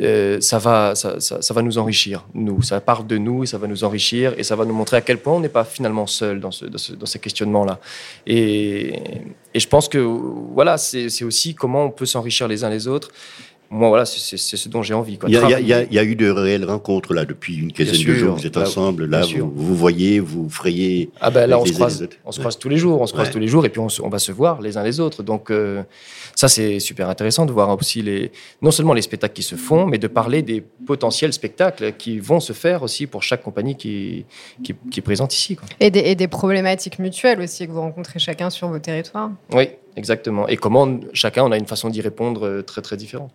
euh, ça, va, ça, va nous enrichir, nous. Ça part de nous ça va nous enrichir et ça va nous montrer à quel point on n'est pas finalement seul dans, ce, dans, ce- dans ces questionnements-là. Et, et je pense que, voilà, c'est aussi comment on peut s'enrichir les uns les autres. Moi, voilà, c'est- ce dont j'ai envie. il y, a, y y eu de réelles rencontres là depuis une quinzaine de jours. Vous êtes bah, ensemble là, vous, vous voyez, vous frayez. Ah ben là, on se, croise, on se Ouais. tous les jours, on se croise Ouais. tous les jours, et puis on, se- on va se voir les uns les autres. Donc euh, ça, c'est super intéressant de voir aussi les, non seulement les spectacles qui se font, mais de parler des potentiels spectacles qui vont se faire aussi pour chaque compagnie qui, qui, qui est présente ici. quoi. Et des, et des problématiques mutuelles aussi que vous rencontrez chacun sur vos territoires. Oui, exactement. Et comment chacun, on a une façon d'y répondre euh, très très différente.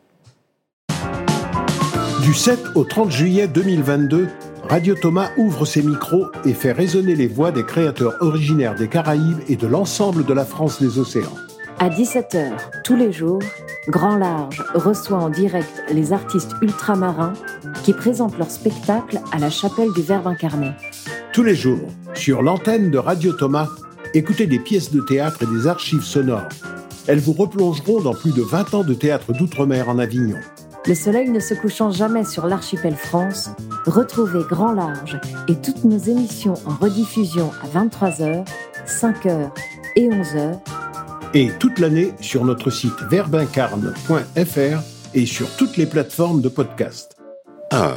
Du 7 au 30 juillet 2022, Radio Thomas ouvre ses micros et fait résonner les voix des créateurs originaires des Caraïbes et de l'ensemble de la France des océans. À 17h, tous les jours, Grand Large reçoit en direct les artistes ultramarins qui présentent leur spectacle à la chapelle du Verbe incarné. Tous les jours, sur l'antenne de Radio Thomas, écoutez des pièces de théâtre et des archives sonores. Elles vous replongeront dans plus de 20 ans de théâtre d'outre-mer en Avignon. Le soleil ne se couchant jamais sur l'archipel France, retrouvez Grand Large et toutes nos émissions en rediffusion à 23h, 5h et 11h. Et toute l'année sur notre site verbincarne.fr et sur toutes les plateformes de podcast. Ah,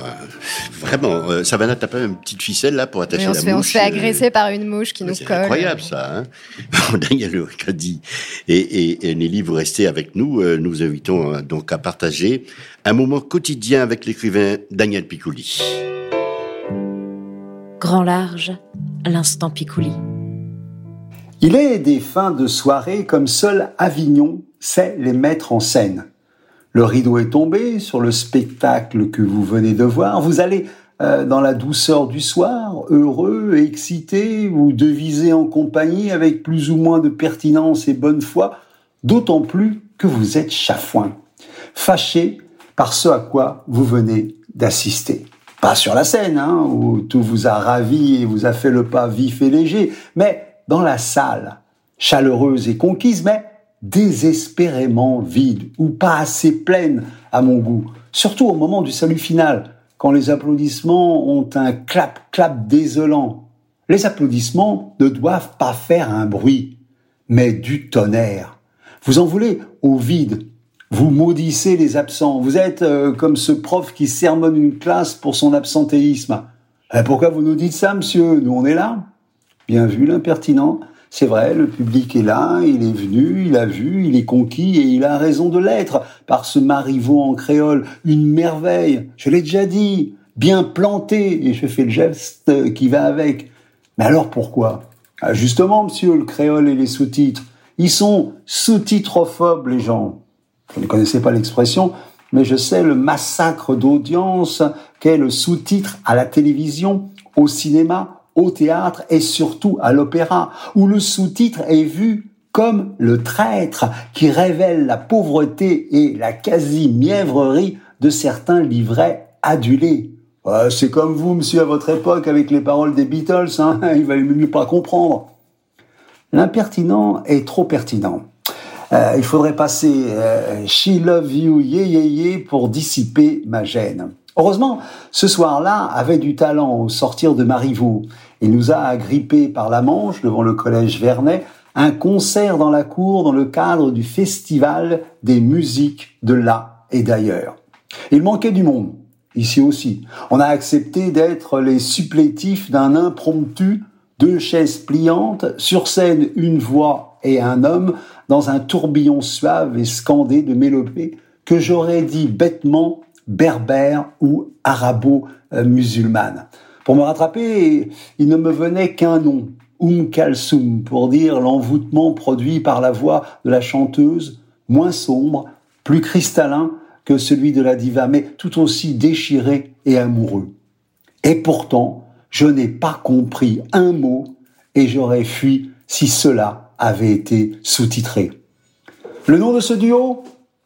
vraiment, euh, Savannah, t'as pas une petite ficelle là pour attacher on la on se fait euh, agresser par une mouche qui nous C'est colle. incroyable ça. Hein Daniel dit. Et, et, et Nelly, vous restez avec nous. Euh, Nous vous invitons euh, donc à partager un moment quotidien avec l'écrivain Daniel Piccoli. Grand Large, l'instant Picouli. Il est des fins de soirée comme seul Avignon sait les mettre en scène. Le rideau est tombé sur le spectacle que vous venez de voir. Vous allez euh, dans la douceur du soir, heureux, excité, vous devisez en compagnie avec plus ou moins de pertinence et bonne foi, d'autant plus que vous êtes chafouin, fâché par ce à quoi vous venez d'assister. Pas sur la scène, hein, où tout vous a ravi et vous a fait le pas vif et léger, mais dans la salle, chaleureuse et conquise, mais désespérément vide, ou pas assez pleine à mon goût, surtout au moment du salut final, quand les applaudissements ont un clap-clap désolant. Les applaudissements ne doivent pas faire un bruit, mais du tonnerre. Vous en voulez au vide, vous maudissez les absents. Vous êtes euh, comme ce prof qui sermonne une classe pour son absentéisme. Eh, pourquoi vous nous dites ça, monsieur? Nous, on est là. Bien vu, l'impertinent. C'est vrai, le public est là, il est venu, il a vu, il est conquis et il a raison de l'être par ce marivaux en créole. Une merveille, je l'ai déjà dit, bien planté, et je fais le geste qui va avec. Mais alors pourquoi? Ah, Justement, monsieur, le créole et les sous-titres. Ils sont sous-titrophobes, les gens. Je ne connaissais pas l'expression, mais je sais le massacre d'audience qu'est le sous-titre à la télévision, au cinéma, au théâtre et surtout à l'opéra, où le sous-titre est vu comme le traître qui révèle la pauvreté et la quasi-mièvrerie de certains livrets adulés. Euh, c'est comme vous, monsieur, à votre époque, avec les paroles des Beatles, hein, il valait mieux pas comprendre. L'impertinent est trop pertinent. Euh, il faudrait passer euh, She Love You, yeah, yeah, yeah pour dissiper ma gêne. Heureusement, ce soir-là avait du talent au sortir de Marivaux. Il nous a agrippés par la Manche devant le collège Vernet un concert dans la cour dans le cadre du festival des musiques de là et d'ailleurs. Il manquait du monde, ici aussi. On a accepté d'être les supplétifs d'un impromptu, deux chaises pliantes, sur scène une voix et un homme, dans un tourbillon suave et scandé de mélopées que j'aurais dit bêtement berbère ou arabo-musulmane. Pour me rattraper, il ne me venait qu'un nom, Um Kalsoum, pour dire l'envoûtement produit par la voix de la chanteuse, moins sombre, plus cristallin que celui de la diva, mais tout aussi déchiré et amoureux. Et pourtant, je n'ai pas compris un mot et j'aurais fui si cela avait été sous-titré. Le nom de ce duo?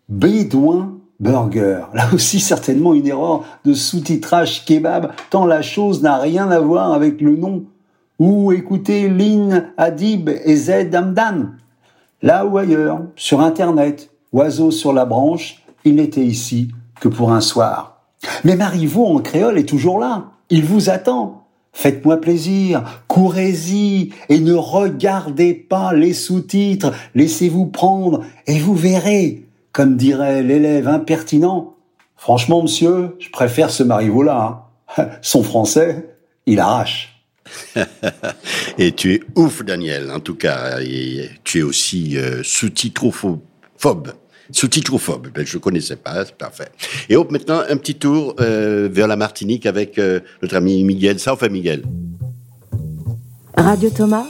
Bédouin Burger. Là aussi, certainement une erreur de sous-titrage kebab, tant la chose n'a rien à voir avec le nom. Ou écoutez Lynn Adib et Z Hamdan. Là ou ailleurs, sur Internet, oiseau sur la branche, il n'était ici que pour un soir. Mais Marivaux en créole est toujours là. Il vous attend. Faites-moi plaisir, courez-y et ne regardez pas les sous-titres, laissez-vous prendre et vous verrez, comme dirait l'élève impertinent. Franchement, monsieur, je préfère ce Marivaux-là. hein. Son français, il arrache. Et tu es ouf, Daniel, en tout cas. Et tu es aussi euh, sous-titrophobe. Sous-titrophobe, ben, je ne connaissais pas, c'est parfait. Et hop, maintenant, un petit tour euh, vers la Martinique avec euh, notre ami Miguel. Ça, fait Miguel? Radio Thomas,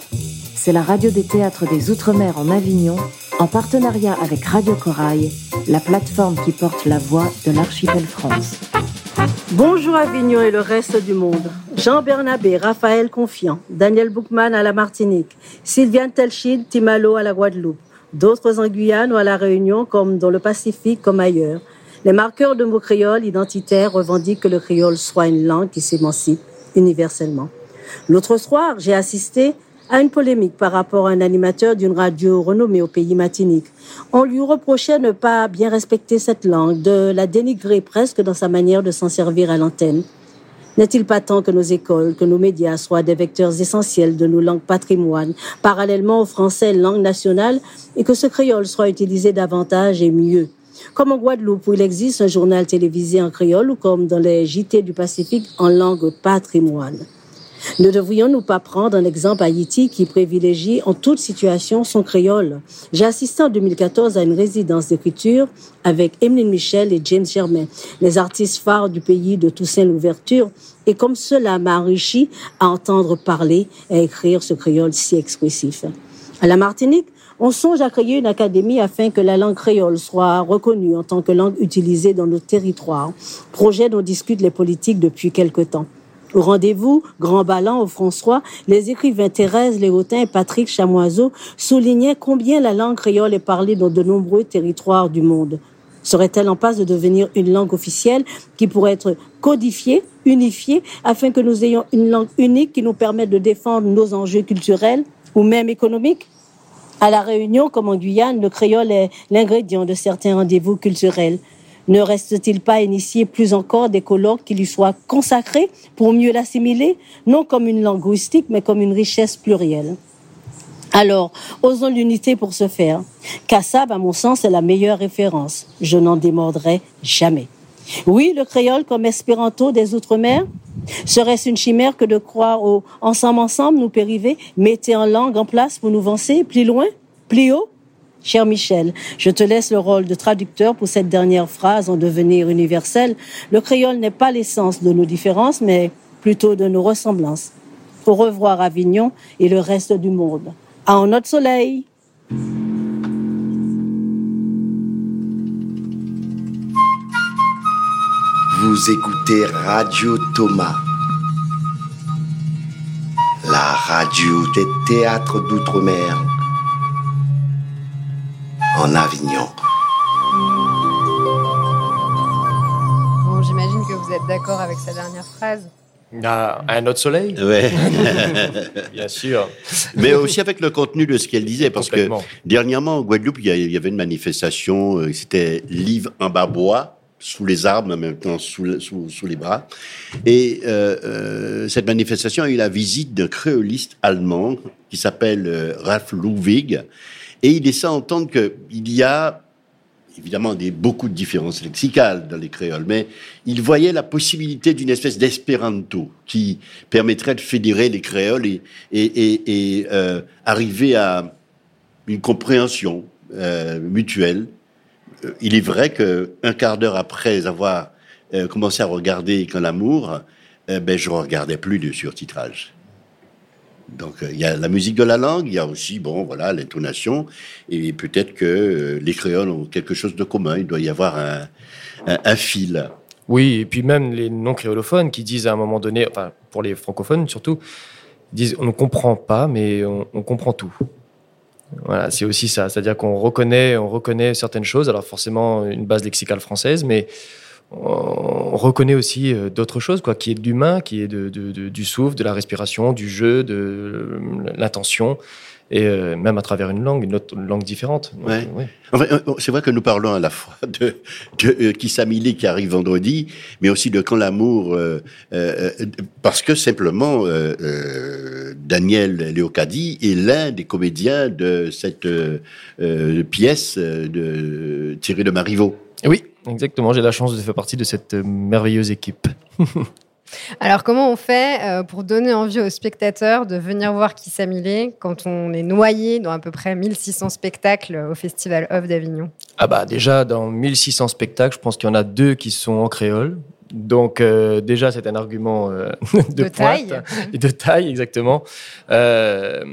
c'est la radio des théâtres des Outre-mer en Avignon, en partenariat avec Radio Corail, la plateforme qui porte la voix de l'archipel France. Bonjour Avignon et le reste du monde. Jean Bernabé, Raphaël Confiant, Daniel Boukman à la Martinique, Sylviane Telchid, Timalo à la Guadeloupe, d'autres en Guyane ou à la Réunion comme dans le Pacifique comme ailleurs. Les marqueurs de mots créoles identitaires revendiquent que le créole soit une langue qui s'émancipe universellement. L'autre soir, j'ai assisté à une polémique par rapport à un animateur d'une radio renommée au pays Matinique. On lui reprochait ne pas bien respecter cette langue, de la dénigrer presque dans sa manière de s'en servir à l'antenne. N'est-il pas temps que nos écoles, que nos médias soient des vecteurs essentiels de nos langues patrimoines, parallèlement au français langue nationale, et que ce créole soit utilisé davantage et mieux? Comme en Guadeloupe, où il existe un journal télévisé en créole, ou comme dans les JT du Pacifique en langue patrimoine. Ne devrions-nous pas prendre un exemple Haïti qui privilégie en toute situation son créole J'ai assisté en 2014 à une résidence d'écriture avec Emeline Michel et James Germain, les artistes phares du pays de Toussaint l'Ouverture, et comme cela m'a enrichi à entendre parler et écrire ce créole si expressif. À la Martinique, on songe à créer une académie afin que la langue créole soit reconnue en tant que langue utilisée dans nos territoires, projet dont discutent les politiques depuis quelque temps. Au rendez-vous, Grand Ballant au François, les écrivains Thérèse Léotin et Patrick Chamoiseau soulignaient combien la langue créole est parlée dans de nombreux territoires du monde. Serait-elle en passe de devenir une langue officielle qui pourrait être codifiée, unifiée, afin que nous ayons une langue unique qui nous permette de défendre nos enjeux culturels ou même économiques? À La Réunion, comme en Guyane, le créole est l'ingrédient de certains rendez-vous culturels. Ne reste-t-il pas initié plus encore des colloques qui lui soient consacrés pour mieux l'assimiler, non comme une linguistique, mais comme une richesse plurielle? Alors, osons l'unité pour ce faire. Kassab, à mon sens, est la meilleure référence. Je n'en démordrai jamais. Oui, le créole comme espéranto des Outre-mer? Serait-ce une chimère que de croire au ensemble ensemble nous périver, mettez en langue en place pour nous vancer, plus loin, plus haut? Cher Michel, je te laisse le rôle de traducteur pour cette dernière phrase en devenir universelle. Le créole n'est pas l'essence de nos différences, mais plutôt de nos ressemblances. Au revoir Avignon et le reste du monde. À notre soleil. Vous écoutez Radio Thomas, la radio des théâtres d'outre-mer en Avignon. Bon, j'imagine que vous êtes d'accord avec sa dernière phrase. Ah, un autre soleil Ouais. Bien sûr. Mais aussi avec le contenu de ce qu'elle disait, parce que dernièrement, en Guadeloupe, il y avait une manifestation, euh, c'était Livre en barbois, sous les arbres, mais en même temps sous, le- sous, sous les bras. Et euh, euh, cette manifestation a eu la visite d'un créoliste allemand qui s'appelle euh, Ralph Ludwig, et il laissait entendre qu'il y a évidemment des, beaucoup de différences lexicales dans les créoles, mais il voyait la possibilité d'une espèce d'espéranto qui permettrait de fédérer les créoles et, euh, arriver à une compréhension euh, mutuelle. Euh, Il est vrai que un quart d'heure après avoir commencé à regarder Quand l'amour, ben, je regardais plus de surtitrage. Donc euh, il y a la musique de la langue, il y a aussi bon voilà l'intonation et peut-être que euh, les créoles ont quelque chose de commun. Il doit y avoir un, un, fil. Oui, et puis même les non-créolophones qui disent à un moment donné, enfin pour les francophones surtout, disent on ne comprend pas, mais on, on comprend tout. Voilà, c'est aussi ça, c'est-à-dire qu'on reconnaît, on reconnaît certaines choses. Alors forcément une base lexicale française, mais on reconnaît aussi euh, d'autres choses, quoi, qui est de l'humain, qui est de, de- de- du souffle, de la respiration, du jeu, de euh, l'intention, et euh, même à travers une langue, une autre langue différente. Donc, Ouais. ouais. Enfin, c'est vrai que nous parlons à la fois de, de Kissa Milé qui arrive vendredi, mais aussi de Quand l'amour, euh, euh, parce que simplement Daniel Léocadi est l'un des comédiens de cette pièce de tirée de Marivaux. Oui, exactement. J'ai la chance de faire partie de cette euh, merveilleuse équipe. Alors, comment on fait euh, pour donner envie aux spectateurs de venir voir qui Milé quand on est noyé dans à peu près 1600 spectacles au Festival Off d'Avignon? Ah bah déjà dans 1600 spectacles, je pense qu'il y en a deux qui sont en créole. Donc euh, déjà c'est un argument euh, de, De pointe taille. et de taille exactement. Euh,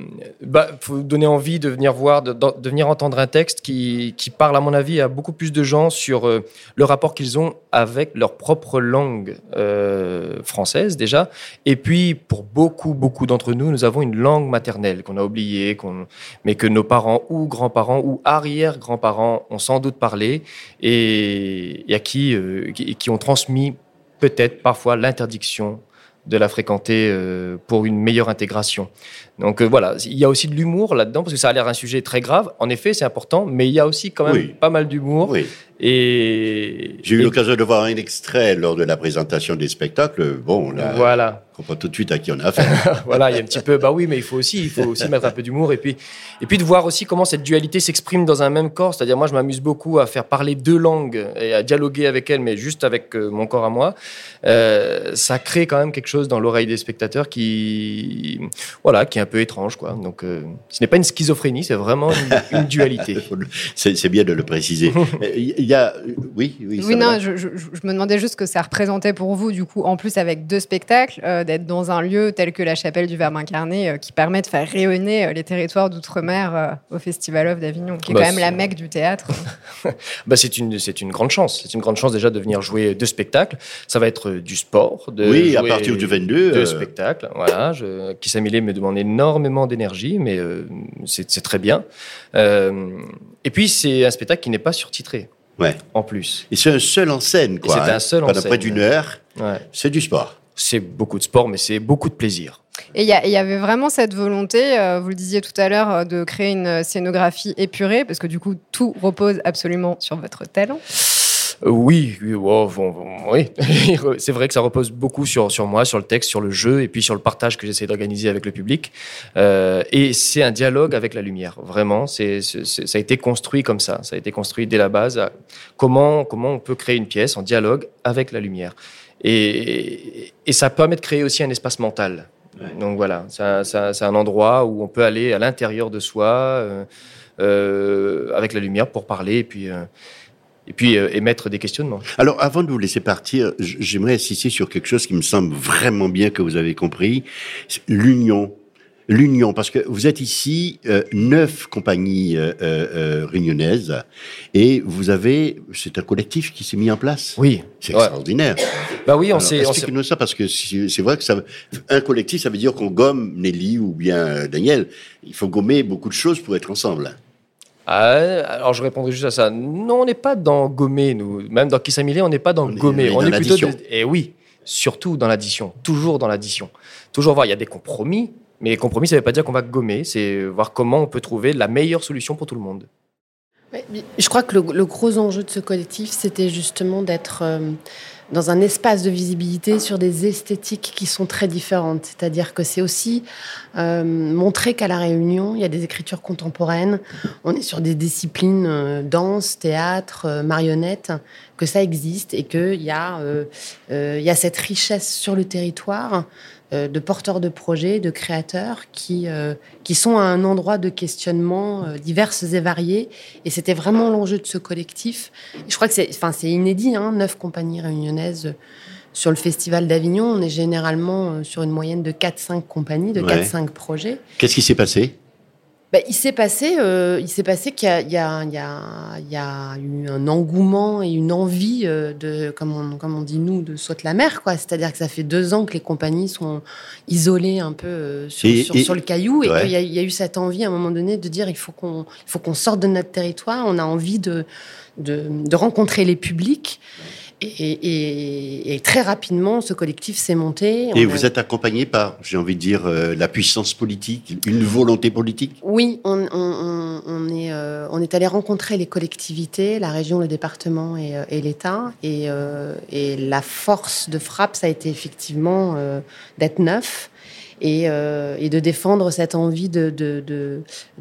bah faut donner envie de venir voir, de, venir entendre un texte qui, qui parle à mon avis à beaucoup plus de gens sur le rapport qu'ils ont avec leur propre langue française déjà. Et puis pour beaucoup beaucoup d'entre nous, nous avons une langue maternelle qu'on a oubliée, qu'on mais que nos parents ou grands-parents ou arrière-grands-parents ont sans doute parlé et, et à qui, qui, qui ont transmis peut-être parfois l'interdiction de la fréquenter euh, pour une meilleure intégration. Donc euh, voilà, il y a aussi de l'humour là-dedans, parce que ça a l'air un sujet très grave. En effet, c'est important, mais il y a aussi quand même Oui. pas mal d'humour. Oui. Et J'ai eu et- l'occasion de voir un extrait lors de la présentation des spectacles. Bon, là, Voilà. on comprend tout de suite à qui on a affaire. voilà, il y a un petit peu, bah oui, mais il faut aussi, il faut aussi mettre un peu d'humour et puis, et puis de voir aussi comment cette dualité s'exprime dans un même corps. C'est-à-dire, moi, je m'amuse beaucoup à faire parler deux langues et à dialoguer avec elles, mais juste avec euh, mon corps à moi. Euh, ça crée quand même quelque chose dans l'oreille des spectateurs qui, voilà, qui est un peu étrange, quoi. Donc, euh, ce n'est pas une schizophrénie, c'est vraiment une, une dualité. C'est bien de le préciser. Il y a, oui, oui. Oui, non, je, je- je me demandais juste ce que ça représentait pour vous, du coup, en plus avec deux spectacles, euh, d'être dans un lieu tel que la chapelle du Verbe incarné, euh, qui permet de faire rayonner les territoires d'outre-mer euh, au Festival of d'Avignon, qui est Bah, quand même la mecque du théâtre. Bah, c'est une, c'est une grande chance. C'est une grande chance déjà de venir jouer deux spectacles. Ça va être du sport. De Oui, à partir du 22, Deux euh, spectacles. Voilà. Je, Amilé me demande énormément d'énergie, mais euh, c'est très bien. Euh, et puis, c'est un spectacle qui n'est pas surtitré. Ouais. En plus. Et c'est un seul en scène, quoi. C'est hein. un seul en Pendant scène. près d'une heure, Ouais. c'est du sport. C'est beaucoup de sport, mais c'est beaucoup de plaisir. Et il y, avait vraiment cette volonté, euh, vous le disiez tout à l'heure, de créer une scénographie épurée, parce que du coup, tout repose absolument sur votre talent. Oui, oui, oh, bon, bon, oui. c'est vrai que ça repose beaucoup sur, sur moi, sur le texte, sur le jeu et puis sur le partage que j'essaie d'organiser avec le public. Euh, et c'est un dialogue avec la lumière, vraiment. C'est, ça a été construit comme ça. Ça a été construit dès la base. à Comment, comment on peut créer une pièce en dialogue avec la lumière? Et, et ça permet de créer aussi un espace mental. Donc voilà, c'est un, c'est endroit où on peut aller à l'intérieur de soi euh, euh, avec la lumière pour parler et puis, euh, et puis euh, émettre des questionnements. Alors, avant de vous laisser partir, j'aimerais insister sur quelque chose qui me semble vraiment bien que vous avez compris. L'union. L'union, parce que vous êtes ici euh, neuf compagnies euh, euh, euh, réunionnaises et vous avez, c'est un collectif qui s'est mis en place. Oui, c'est Ouais. extraordinaire. Bah oui, on s'est- on s'est- Explique-nous ça parce que c'est c'est vrai que ça, un collectif, ça veut dire qu'on gomme Nelly ou bien euh, Daniel. Il faut gommer beaucoup de choses pour être ensemble. Ah, alors je répondrai juste à ça. Non, on n'est pas dans gommer, nous. Même dans Kiss Amilé, on n'est pas dans gommer. on est dans plutôt. l'addition. de- Et oui, surtout dans l'addition. Toujours dans l'addition. Toujours voir, il y a des compromis. Mais les compromis, ça ne veut pas dire qu'on va gommer. C'est voir comment on peut trouver la meilleure solution pour tout le monde. Ouais, Je crois que le, le gros enjeu de ce collectif, c'était justement d'être euh, dans un espace de visibilité sur des esthétiques qui sont très différentes. C'est-à-dire que c'est aussi euh, montrer qu'à La Réunion, il y a des écritures contemporaines, on est sur des disciplines euh, danse, théâtre, euh, marionnette, que ça existe et qu'il euh, il y a cette richesse sur le territoire de porteurs de projets, de créateurs qui, euh, qui sont à un endroit de questionnement euh, divers et variés. Et c'était vraiment l'enjeu de ce collectif. Je crois que c'est, enfin, inédit, hein, neuf compagnies réunionnaises euh, sur le Festival d'Avignon. On est généralement euh, sur une moyenne de 4-5 compagnies, de Ouais. 4-5 projets. Qu'est-ce qui s'est passé? Ben, il s'est passé, euh, il s'est passé qu'il y a, il y, a, il y, a, il y a eu un engouement et une envie euh, de, comme on, comme on dit nous, de sauter la mer, quoi. C'est-à-dire que ça fait deux ans que les compagnies sont isolées un peu euh, sur, Et- sur, et- sur le caillou et Ouais. qu'il y, a- il y a eu cette envie à un moment donné de dire il faut qu'on, il faut qu'on sorte de notre territoire. On a envie de, de, de rencontrer les publics. Et, et- et très rapidement, ce collectif s'est monté. Et On a- vous êtes accompagné par, j'ai envie de dire, euh, la puissance politique, une volonté politique? Oui, on, on- on- on est, euh, on est allé rencontrer les collectivités, la région, le département et, euh, et l'État. Et, la force de frappe, ça a été effectivement d'être neuf et, euh, et de défendre cette envie de,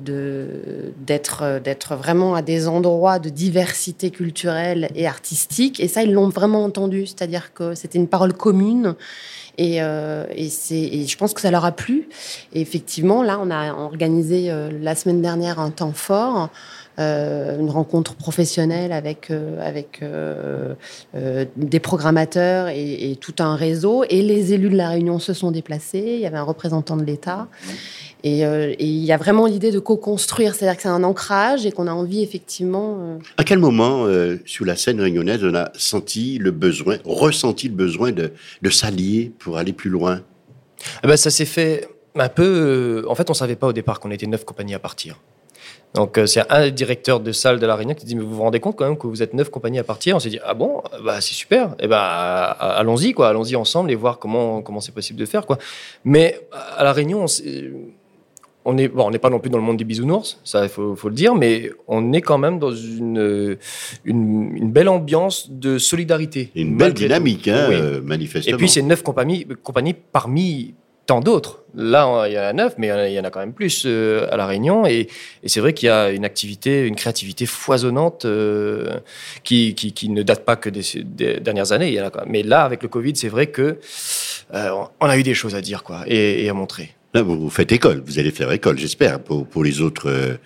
euh, d'être vraiment à des endroits de diversité culturelle et artistique. Et ça, ils l'ont vraiment entendu, c'est-à-dire que c'était une parole commune. Et, euh, c'est, je pense que ça leur a plu. Et effectivement, là, on a organisé la semaine dernière un temps fort, euh, une rencontre professionnelle avec, euh, avec euh, euh, des programmateurs et, et tout un réseau. Et les élus de la Réunion se sont déplacés. Il y avait un représentant de l'État. Et, euh, et il y a vraiment l'idée de co-construire, c'est-à-dire que c'est un ancrage et qu'on a envie effectivement. euh, À quel moment, euh, sur la scène réunionnaise, on a senti le besoin, ressenti le besoin de, de s'allier pour aller plus loin? Eh ben, ça s'est fait un peu. euh, en fait, on savait pas au départ qu'on était neuf compagnies à partir. Donc euh, c'est un directeur de salle de la Réunion qui dit mais vous vous rendez compte quand même que vous êtes neuf compagnies à partir On s'est dit ah bon? Bah c'est super et eh ben allons-y quoi allons-y ensemble et voir comment comment c'est possible de faire quoi. Mais à la Réunion on, est bon on n'est pas non plus dans le monde des bisounours ça il faut, faut, le dire mais on est quand même dans une une, belle ambiance de solidarité. Une belle dynamique hein, euh, manifestement. Et puis c'est neuf compagnies compagnies parmi tant d'autres. Là, il y en a neuf, mais il y en a quand même plus euh, à La Réunion. Et, c'est vrai qu'il y a une activité, une créativité foisonnante euh, qui, ne date pas que des, dernières années. Mais là, avec le Covid, c'est vrai que euh, a eu des choses à dire quoi, et, à montrer. Là, vous, faites école, vous allez faire école, j'espère, pour les autres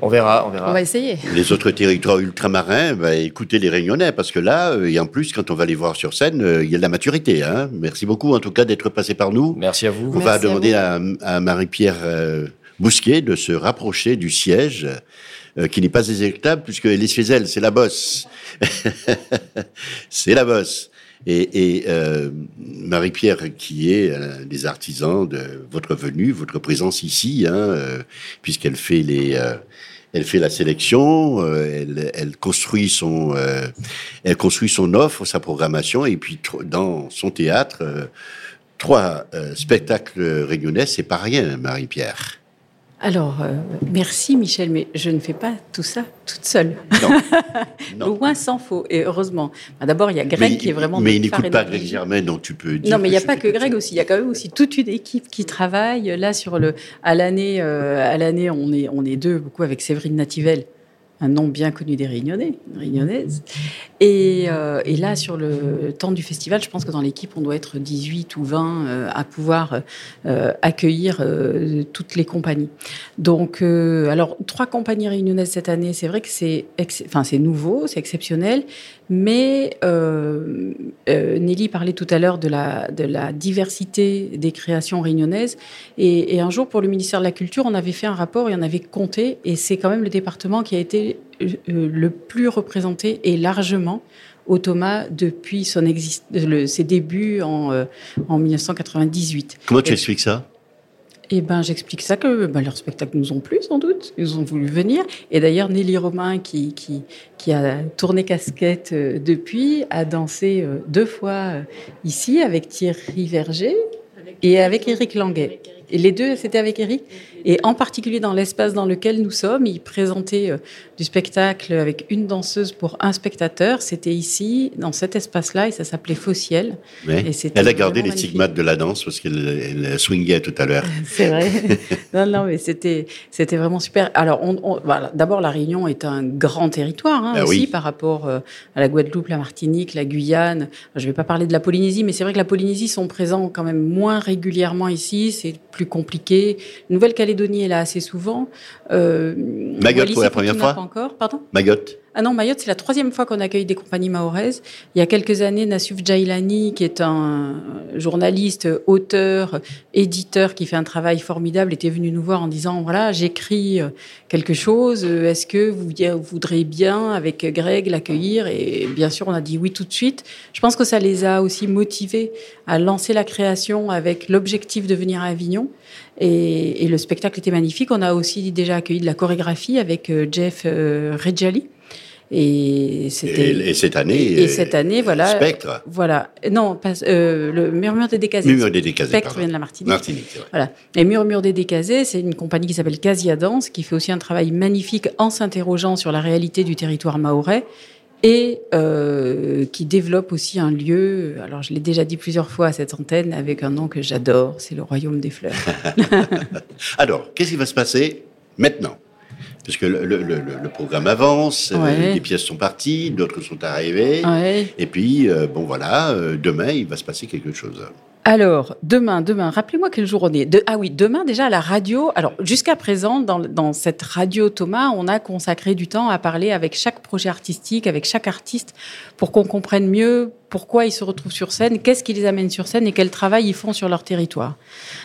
on verra, on verra. On va essayer. Les autres territoires ultramarins, bah, écoutez les Réunionnais, parce que là, euh, et en plus, quand on va les voir sur scène, euh, il y a de la maturité. Hein. Merci beaucoup, en tout cas, d'être passé par nous. Merci à vous. On va demander à, Marie-Pierre euh, Bousquet de se rapprocher du siège, qui n'est pas éjectable, puisque Elise Fiesel, c'est la bosse. c'est la bosse. Et, Marie-Pierre, qui est des artisans de votre venue, votre présence ici, hein, puisqu'elle fait les elle fait la sélection, euh, elle, construit son, euh, elle construit son offre, sa programmation, et puis dans son théâtre, euh, trois spectacles réunionnais, c'est pas rien, Marie-Pierre. Alors, euh, merci Michel, mais je ne fais pas tout ça toute seule. Non. Loin s'en faut, et heureusement. D'abord, il y a Greg qui est vraiment... Mais il n'écoute pas Greg Germain, donc tu peux dire... Non, mais il n'y a pas que Greg aussi, il y a quand même aussi toute une équipe qui travaille. Là, sur le, à l'année, euh, à l'année on, est, on est deux, beaucoup avec Séverine Nativel, un nom bien connu des Réunionnais, Réunionnaises. Et, euh, et, là, sur le temps du festival, je pense que dans l'équipe, on doit être 18 ou 20 euh, à pouvoir euh, accueillir toutes les compagnies. Donc, alors, trois compagnies réunionnaises cette année, c'est vrai que c'est enfin, nouveau, c'est exceptionnel, mais Nelly parlait tout à l'heure de la, de la diversité des créations réunionnaises. Et, et un jour, pour le ministère de la Culture, on avait fait un rapport et on avait compté, et c'est quand même le département qui a été le plus représenté et largement au Thomas depuis son ses débuts en, euh, en 1998. Comment tu expliques ça? Eh ben, j'explique ça que ben, leurs spectacles nous ont plu, sans doute. Ils ont voulu venir. Et d'ailleurs, Nelly Romain, qui, qui, qui, a tourné casquette euh, depuis, a dansé euh, deux fois ici avec Thierry Verger et avec Eric Languet. Et les deux, c'était avec Eric. Et en particulier dans l'espace dans lequel nous sommes, il présentait euh, du spectacle avec une danseuse pour un spectateur. C'était ici, dans cet espace-là, et ça s'appelait Fossiel. elle a gardé les stigmates de la danse parce qu'elle swingait tout à l'heure. C'est vrai. non, non, mais c'était, vraiment super. Alors, on, voilà. d'abord, la Réunion est un grand territoire hein, ah aussi par rapport euh, à la Guadeloupe, la Martinique, la Guyane. Je ne vais pas parler de la Polynésie, mais c'est vrai que la Polynésie sont présents quand même moins régulièrement ici. C'est plus compliqué. Nouvelle-Calédonie est là assez souvent. Euh, Mayotte pour la première fois encore. Pardon? Mayotte ah non, Mayotte, c'est la troisième fois qu'on accueille des compagnies mahoraises. Il y a quelques années, Nassuf Jailani, qui est un journaliste, auteur, éditeur, qui fait un travail formidable, était venu nous voir en disant, voilà, j'écris quelque chose, est-ce que vous voudrez bien, avec Greg, l'accueillir? Et bien sûr, on a dit oui tout de suite. Je pense que ça les a aussi motivés à lancer la création avec l'objectif de venir à Avignon. Et, le spectacle était magnifique. On a aussi déjà accueilli de la chorégraphie avec euh, Jeff euh, Reggiali. Et, c'était et, cette année, et, cette année, voilà, Spectre. Voilà, non, pas, euh, le Murmure des Décasés. Murmure des Décasés. Spectre vient de la Martinique. Martinique voilà. Et Murmure des Décasés, c'est une compagnie qui s'appelle Casia Dance, qui fait aussi un travail magnifique en s'interrogeant sur la réalité du territoire maorais et euh, qui développe aussi un lieu, alors je l'ai déjà dit plusieurs fois à cette antenne, avec un nom que j'adore, c'est le Royaume des Fleurs. alors, qu'est-ce qui va se passer maintenant? Parce que le, programme avance, euh, des pièces sont parties, d'autres sont arrivées, et puis, euh, bon voilà, demain, il va se passer quelque chose. Alors, demain, demain, rappelez-moi quel jour on est. ah oui, demain déjà à la radio. Alors, jusqu'à présent, dans, cette radio Thomas, on a consacré du temps à parler avec chaque projet artistique, avec chaque artiste, pour qu'on comprenne mieux pourquoi ils se retrouvent sur scène, qu'est-ce qui les amène sur scène et quel travail ils font sur leur territoire.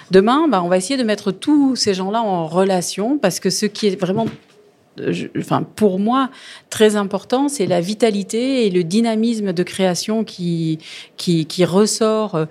Demain, bah, on va essayer de mettre tous ces gens-là en relation, parce que ce qui est vraiment enfin, pour moi, très important, c'est la vitalité et le dynamisme de création qui, qui, ressort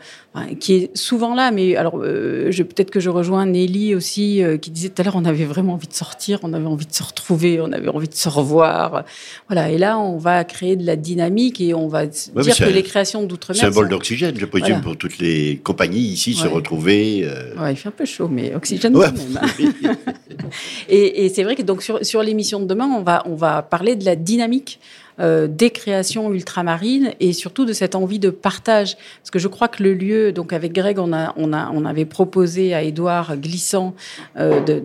qui est souvent là. Mais alors, euh, peut-être que je rejoins Nelly aussi, euh, qui disait tout à l'heure, on avait vraiment envie de sortir, on avait envie de se retrouver, on avait envie de se revoir. Voilà. Et là, on va créer de la dynamique et on va dire que les créations d'outre-mer. C'est un bol d'oxygène, je présume, pour toutes les compagnies ici se retrouver. Ouais, il fait un peu chaud, mais oxygène quand même. Hein. et, et c'est vrai que donc sur, sur l'émission de demain, on va, on va parler de la dynamique euh, des créations ultramarines et surtout de cette envie de partage. Parce que je crois que le lieu, donc avec Greg, on, a, on, a, on avait proposé à Édouard Glissant euh, de,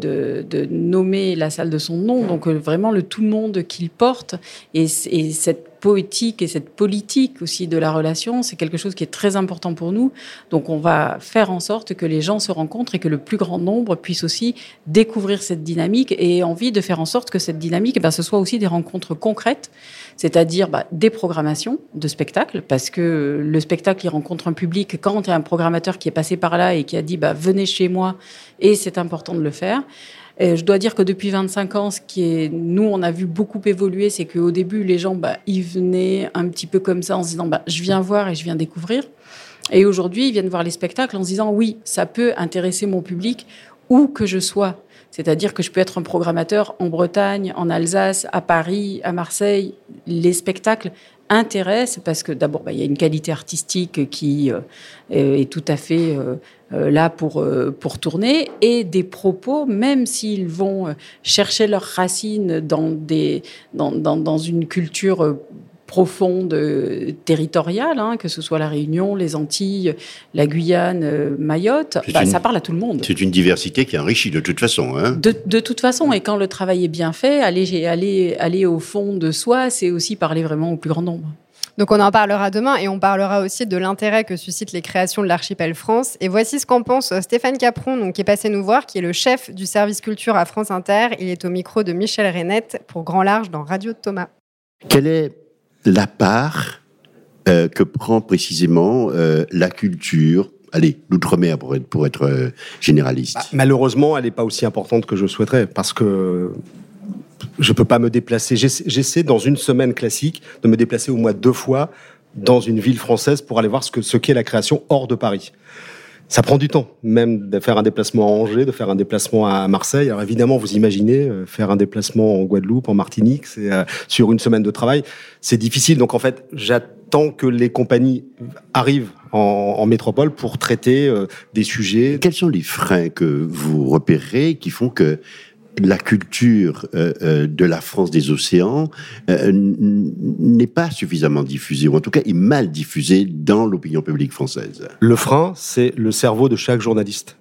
de, nommer la salle de son nom, donc euh, vraiment le tout le monde qu'il porte et, et cette poétique et cette politique aussi de la relation, c'est quelque chose qui est très important pour nous. Donc on va faire en sorte que les gens se rencontrent et que le plus grand nombre puisse aussi découvrir cette dynamique et envie de faire en sorte que cette dynamique, eh ben, ce soit aussi des rencontres concrètes, c'est-à-dire bah, des programmations de spectacles, parce que le spectacle, il rencontre un public quand il y a un programmateur qui est passé par là et qui a dit bah, venez chez moi et c'est important de le faire. Et je dois dire que depuis 25 ans, ce qui est, nous, on a vu beaucoup évoluer, c'est qu'au début, les gens, bah, ils venaient un petit peu comme ça en se disant, bah, je viens voir et je viens découvrir. Et aujourd'hui, ils viennent voir les spectacles en se disant, oui, ça peut intéresser mon public où que je sois. C'est-à-dire que je peux être un programmateur en Bretagne, en Alsace, à Paris, à Marseille. Les spectacles intéressent parce que d'abord, bah, il y a une qualité artistique qui euh, est tout à fait euh, euh, là pour, euh, pour tourner, et des propos, même s'ils vont euh, chercher leurs racines dans, des, dans une culture profonde territoriale, hein, que ce soit la Réunion, les Antilles, la Guyane, Mayotte, bah, ça parle à tout le monde. C'est une diversité qui enrichit de toute façon. Hein. De, de, toute façon, et quand le travail est bien fait, aller, aller, aller au fond de soi, c'est aussi parler vraiment au plus grand nombre. Donc on en parlera demain et on parlera aussi de l'intérêt que suscitent les créations de l'archipel France. Et voici ce qu'en pense euh, Stéphane Capron, donc, qui est passé nous voir, qui est le chef du service culture à France Inter. Il est au micro de Michel Renette pour Grand Large dans Radio Thomas. Quelle est la part euh, que prend précisément euh, la culture allez, l'outre-mer pour être, pour être euh, généraliste bah, Malheureusement, elle n'est pas aussi importante que je souhaiterais, parce que je peux pas me déplacer. J'essaie dans une semaine classique de me déplacer au moins deux fois dans une ville française pour aller voir ce qu'est la création hors de Paris. Ça prend du temps, même de faire un déplacement à Angers, de faire un déplacement à Marseille. Alors évidemment, vous imaginez euh, faire un déplacement en Guadeloupe, en Martinique, c'est euh, sur une semaine de travail, c'est difficile. Donc en fait, j'attends que les compagnies arrivent en, en métropole pour traiter euh, des sujets. Quels sont les freins que vous repérez qui font que la culture euh, euh, de la France des océans euh, n'est pas suffisamment diffusée, ou en tout cas est mal diffusée dans l'opinion publique française. Le frein, c'est le cerveau de chaque journaliste.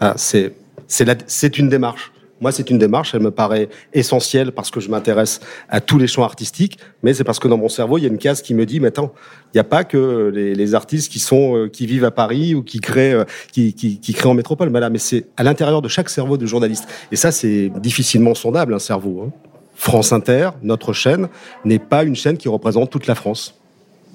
Ah, c'est une démarche. Moi, c'est une démarche, elle me paraît essentielle parce que je m'intéresse à tous les champs artistiques, mais c'est parce que dans mon cerveau, il y a une case qui me dit, mais attends, il n'y a pas que les, artistes qui sont euh, qui vivent à Paris ou qui créent euh, qui, qui, qui créent en métropole, mais mais c'est à l'intérieur de chaque cerveau de journaliste. Et ça, c'est difficilement sondable, un cerveau. Hein. France Inter, notre chaîne, n'est pas une chaîne qui représente toute la France.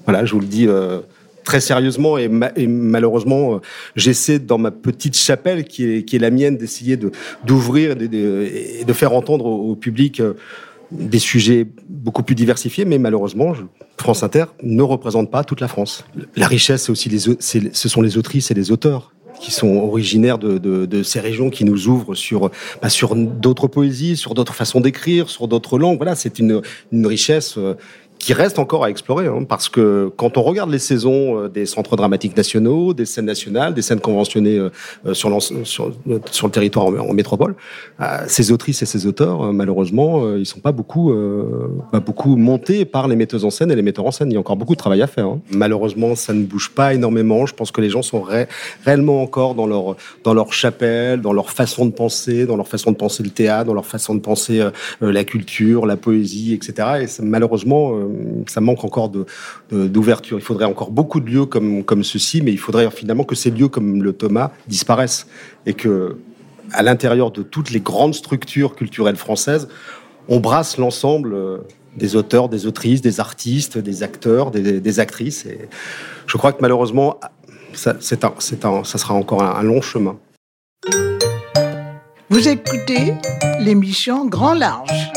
Voilà, je vous le dis. Euh, très sérieusement et, ma et malheureusement, euh, j'essaie dans ma petite chapelle qui est, la mienne d'essayer de d'ouvrir et de, faire entendre au, public euh, des sujets beaucoup plus diversifiés, mais malheureusement, France Inter ne représente pas toute la France. La richesse, c'est aussi ce sont les autrices et les auteurs qui sont originaires de, ces régions, qui nous ouvrent sur, bah, sur d'autres poésies, sur d'autres façons d'écrire, sur d'autres langues. Voilà, c'est une, une richesse euh, qui reste encore à explorer, hein, parce que quand on regarde les saisons euh, des centres dramatiques nationaux, des scènes nationales, des scènes conventionnées euh, euh sur, sur, sur, le territoire en, métropole, ces autrices et ces auteurs, malheureusement, ils sont pas beaucoup, pas beaucoup montés par les metteuses en scène et les metteurs en scène. Il y a encore beaucoup de travail à faire. Hein. Malheureusement, ça ne bouge pas énormément. Je pense que les gens sont ré réellement encore dans leur dans leur chapelle, dans leur façon de penser, dans leur façon de penser le théâtre, dans leur façon de penser la culture, la poésie, etc. Et malheureusement ça manque encore d'ouverture. Il faudrait encore beaucoup de lieux comme, comme ceci, mais il faudrait finalement que ces lieux comme le Thomas disparaissent et que, à l'intérieur de toutes les grandes structures culturelles françaises, on brasse l'ensemble euh, des auteurs, des autrices, des artistes, des acteurs, des, actrices. Et je crois que malheureusement, ça, un, un, ça sera encore un long chemin. Vous écoutez l'émission Grand Large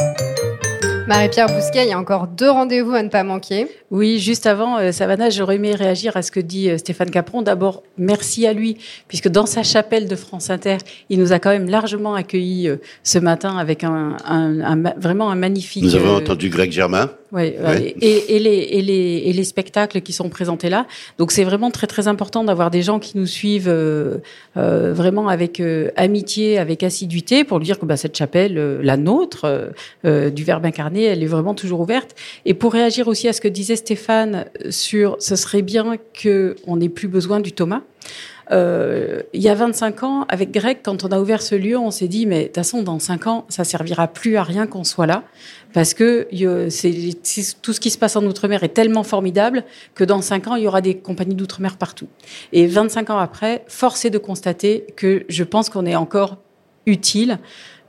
Marie-Pierre Bousquet, il y a encore deux rendez-vous à ne pas manquer. Oui, juste avant, euh, Savannah, j'aurais aimé réagir à ce que dit euh, Stéphane Capron. D'abord, merci à lui, puisque dans sa chapelle de France Inter, il nous a quand même largement accueillis euh, ce matin avec un, un- un vraiment un magnifique. Nous avons euh, entendu Greg Germain. Ouais, Ouais. Et, et les, et, les, et les spectacles qui sont présentés là. Donc c'est vraiment très très important d'avoir des gens qui nous suivent euh, euh, vraiment avec euh, amitié, avec assiduité, pour lui dire que bah, cette chapelle, euh, la nôtre, euh, euh, du Verbe incarné, elle est vraiment toujours ouverte. Et pour réagir aussi à ce que disait Stéphane sur ce serait bien que on n'ait plus besoin du Thomas. Euh, il y a 25 ans, avec Greg, quand on a ouvert ce lieu, on s'est dit, mais de toute façon, dans 5 ans, ça servira plus à rien qu'on soit là, parce que tout ce qui se passe en Outre-mer est tellement formidable que dans 5 ans, il y aura des compagnies d'Outre-mer partout. Et 25 ans après, force est de constater que je pense qu'on est encore utile.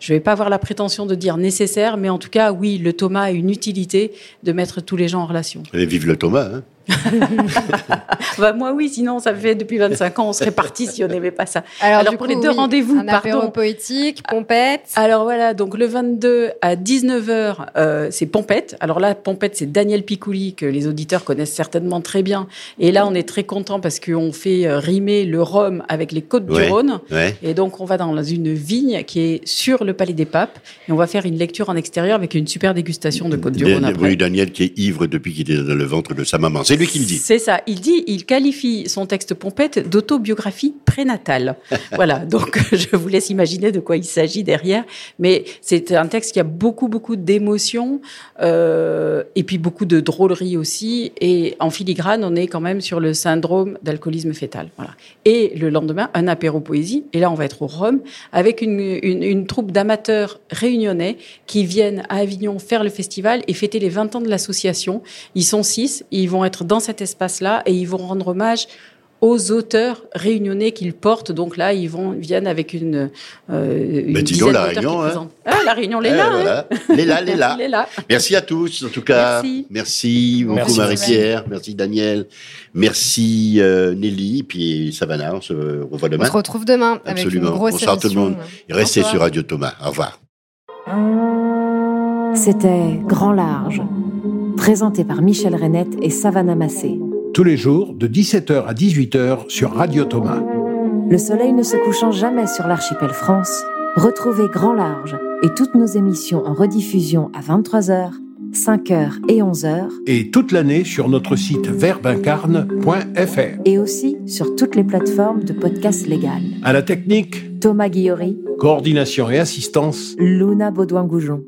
Je vais pas avoir la prétention de dire nécessaire, mais en tout cas, oui, le Thomas a une utilité de mettre tous les gens en relation. Et vive le Thomas. Hein. Bah, moi, oui, sinon, ça fait depuis 25 ans, on serait parti si on n'aimait pas ça. Alors, pour coup, les deux oui, rendez-vous, un apéro pardon. poétique, pompette. Alors voilà, donc le 22 à 19h, euh, c'est Pompette. Alors là, Pompette, c'est Daniel Picouli, que les auditeurs connaissent certainement très bien. Et là, on est très content parce qu'on fait euh, rimer le rhum avec les côtes Ouais, du Rhône. ouais. Et donc, on va dans une vigne qui est sur le Palais des Papes. Et on va faire une lecture en extérieur avec une super dégustation de côtes du Rhône après. oui, Daniel qui est ivre depuis qu'il est dans le ventre de sa maman. C'est lui qui le dit. C'est ça. Il dit, il qualifie son texte Pompette d'autobiographie prénatale. voilà. Donc, je vous laisse imaginer de quoi il s'agit derrière. Mais c'est un texte qui a beaucoup, beaucoup d'émotions, euh, et puis beaucoup de drôlerie aussi. Et en filigrane, on est quand même sur le syndrome d'alcoolisme fœtal. Voilà. Et le lendemain, un apéro poésie. Et là, on va être au Rhum avec une, une, une troupe d'amateurs réunionnais qui viennent à Avignon faire le festival et fêter les 20 ans de l'association. Ils sont six, ils vont être dans cet espace-là et ils vont rendre hommage aux auteurs réunionnais qu'ils portent. Donc là, ils vont viennent avec une, euh, une dis donc, la Réunion, hein. Ah, la Réunion, les Eh, là. voilà. hein. Les là, les là. Les là. Merci à tous, en tout cas. Merci. Merci beaucoup Merci, Marie-Pierre, merci Daniel, merci euh, Nelly, puis Savannah, on se revoit On demain. se retrouve demain avec Absolument. une grosse Bonsoir tout le monde. Restez sur Radio Thomas. Au revoir. C'était Grand Large, présenté par Michel Renette et Savannah Massé. Tous les jours de 17h à 18h sur Radio Thomas. Le soleil ne se couchant jamais sur l'archipel France, retrouvez Grand Large et toutes nos émissions en rediffusion à 23h, 5h et 11h, Et toute l'année sur notre site verbincarne.fr. et aussi sur toutes les plateformes de podcasts légales. À la technique, Thomas Guillory, coordination et assistance, Luna Baudouin-Goujon.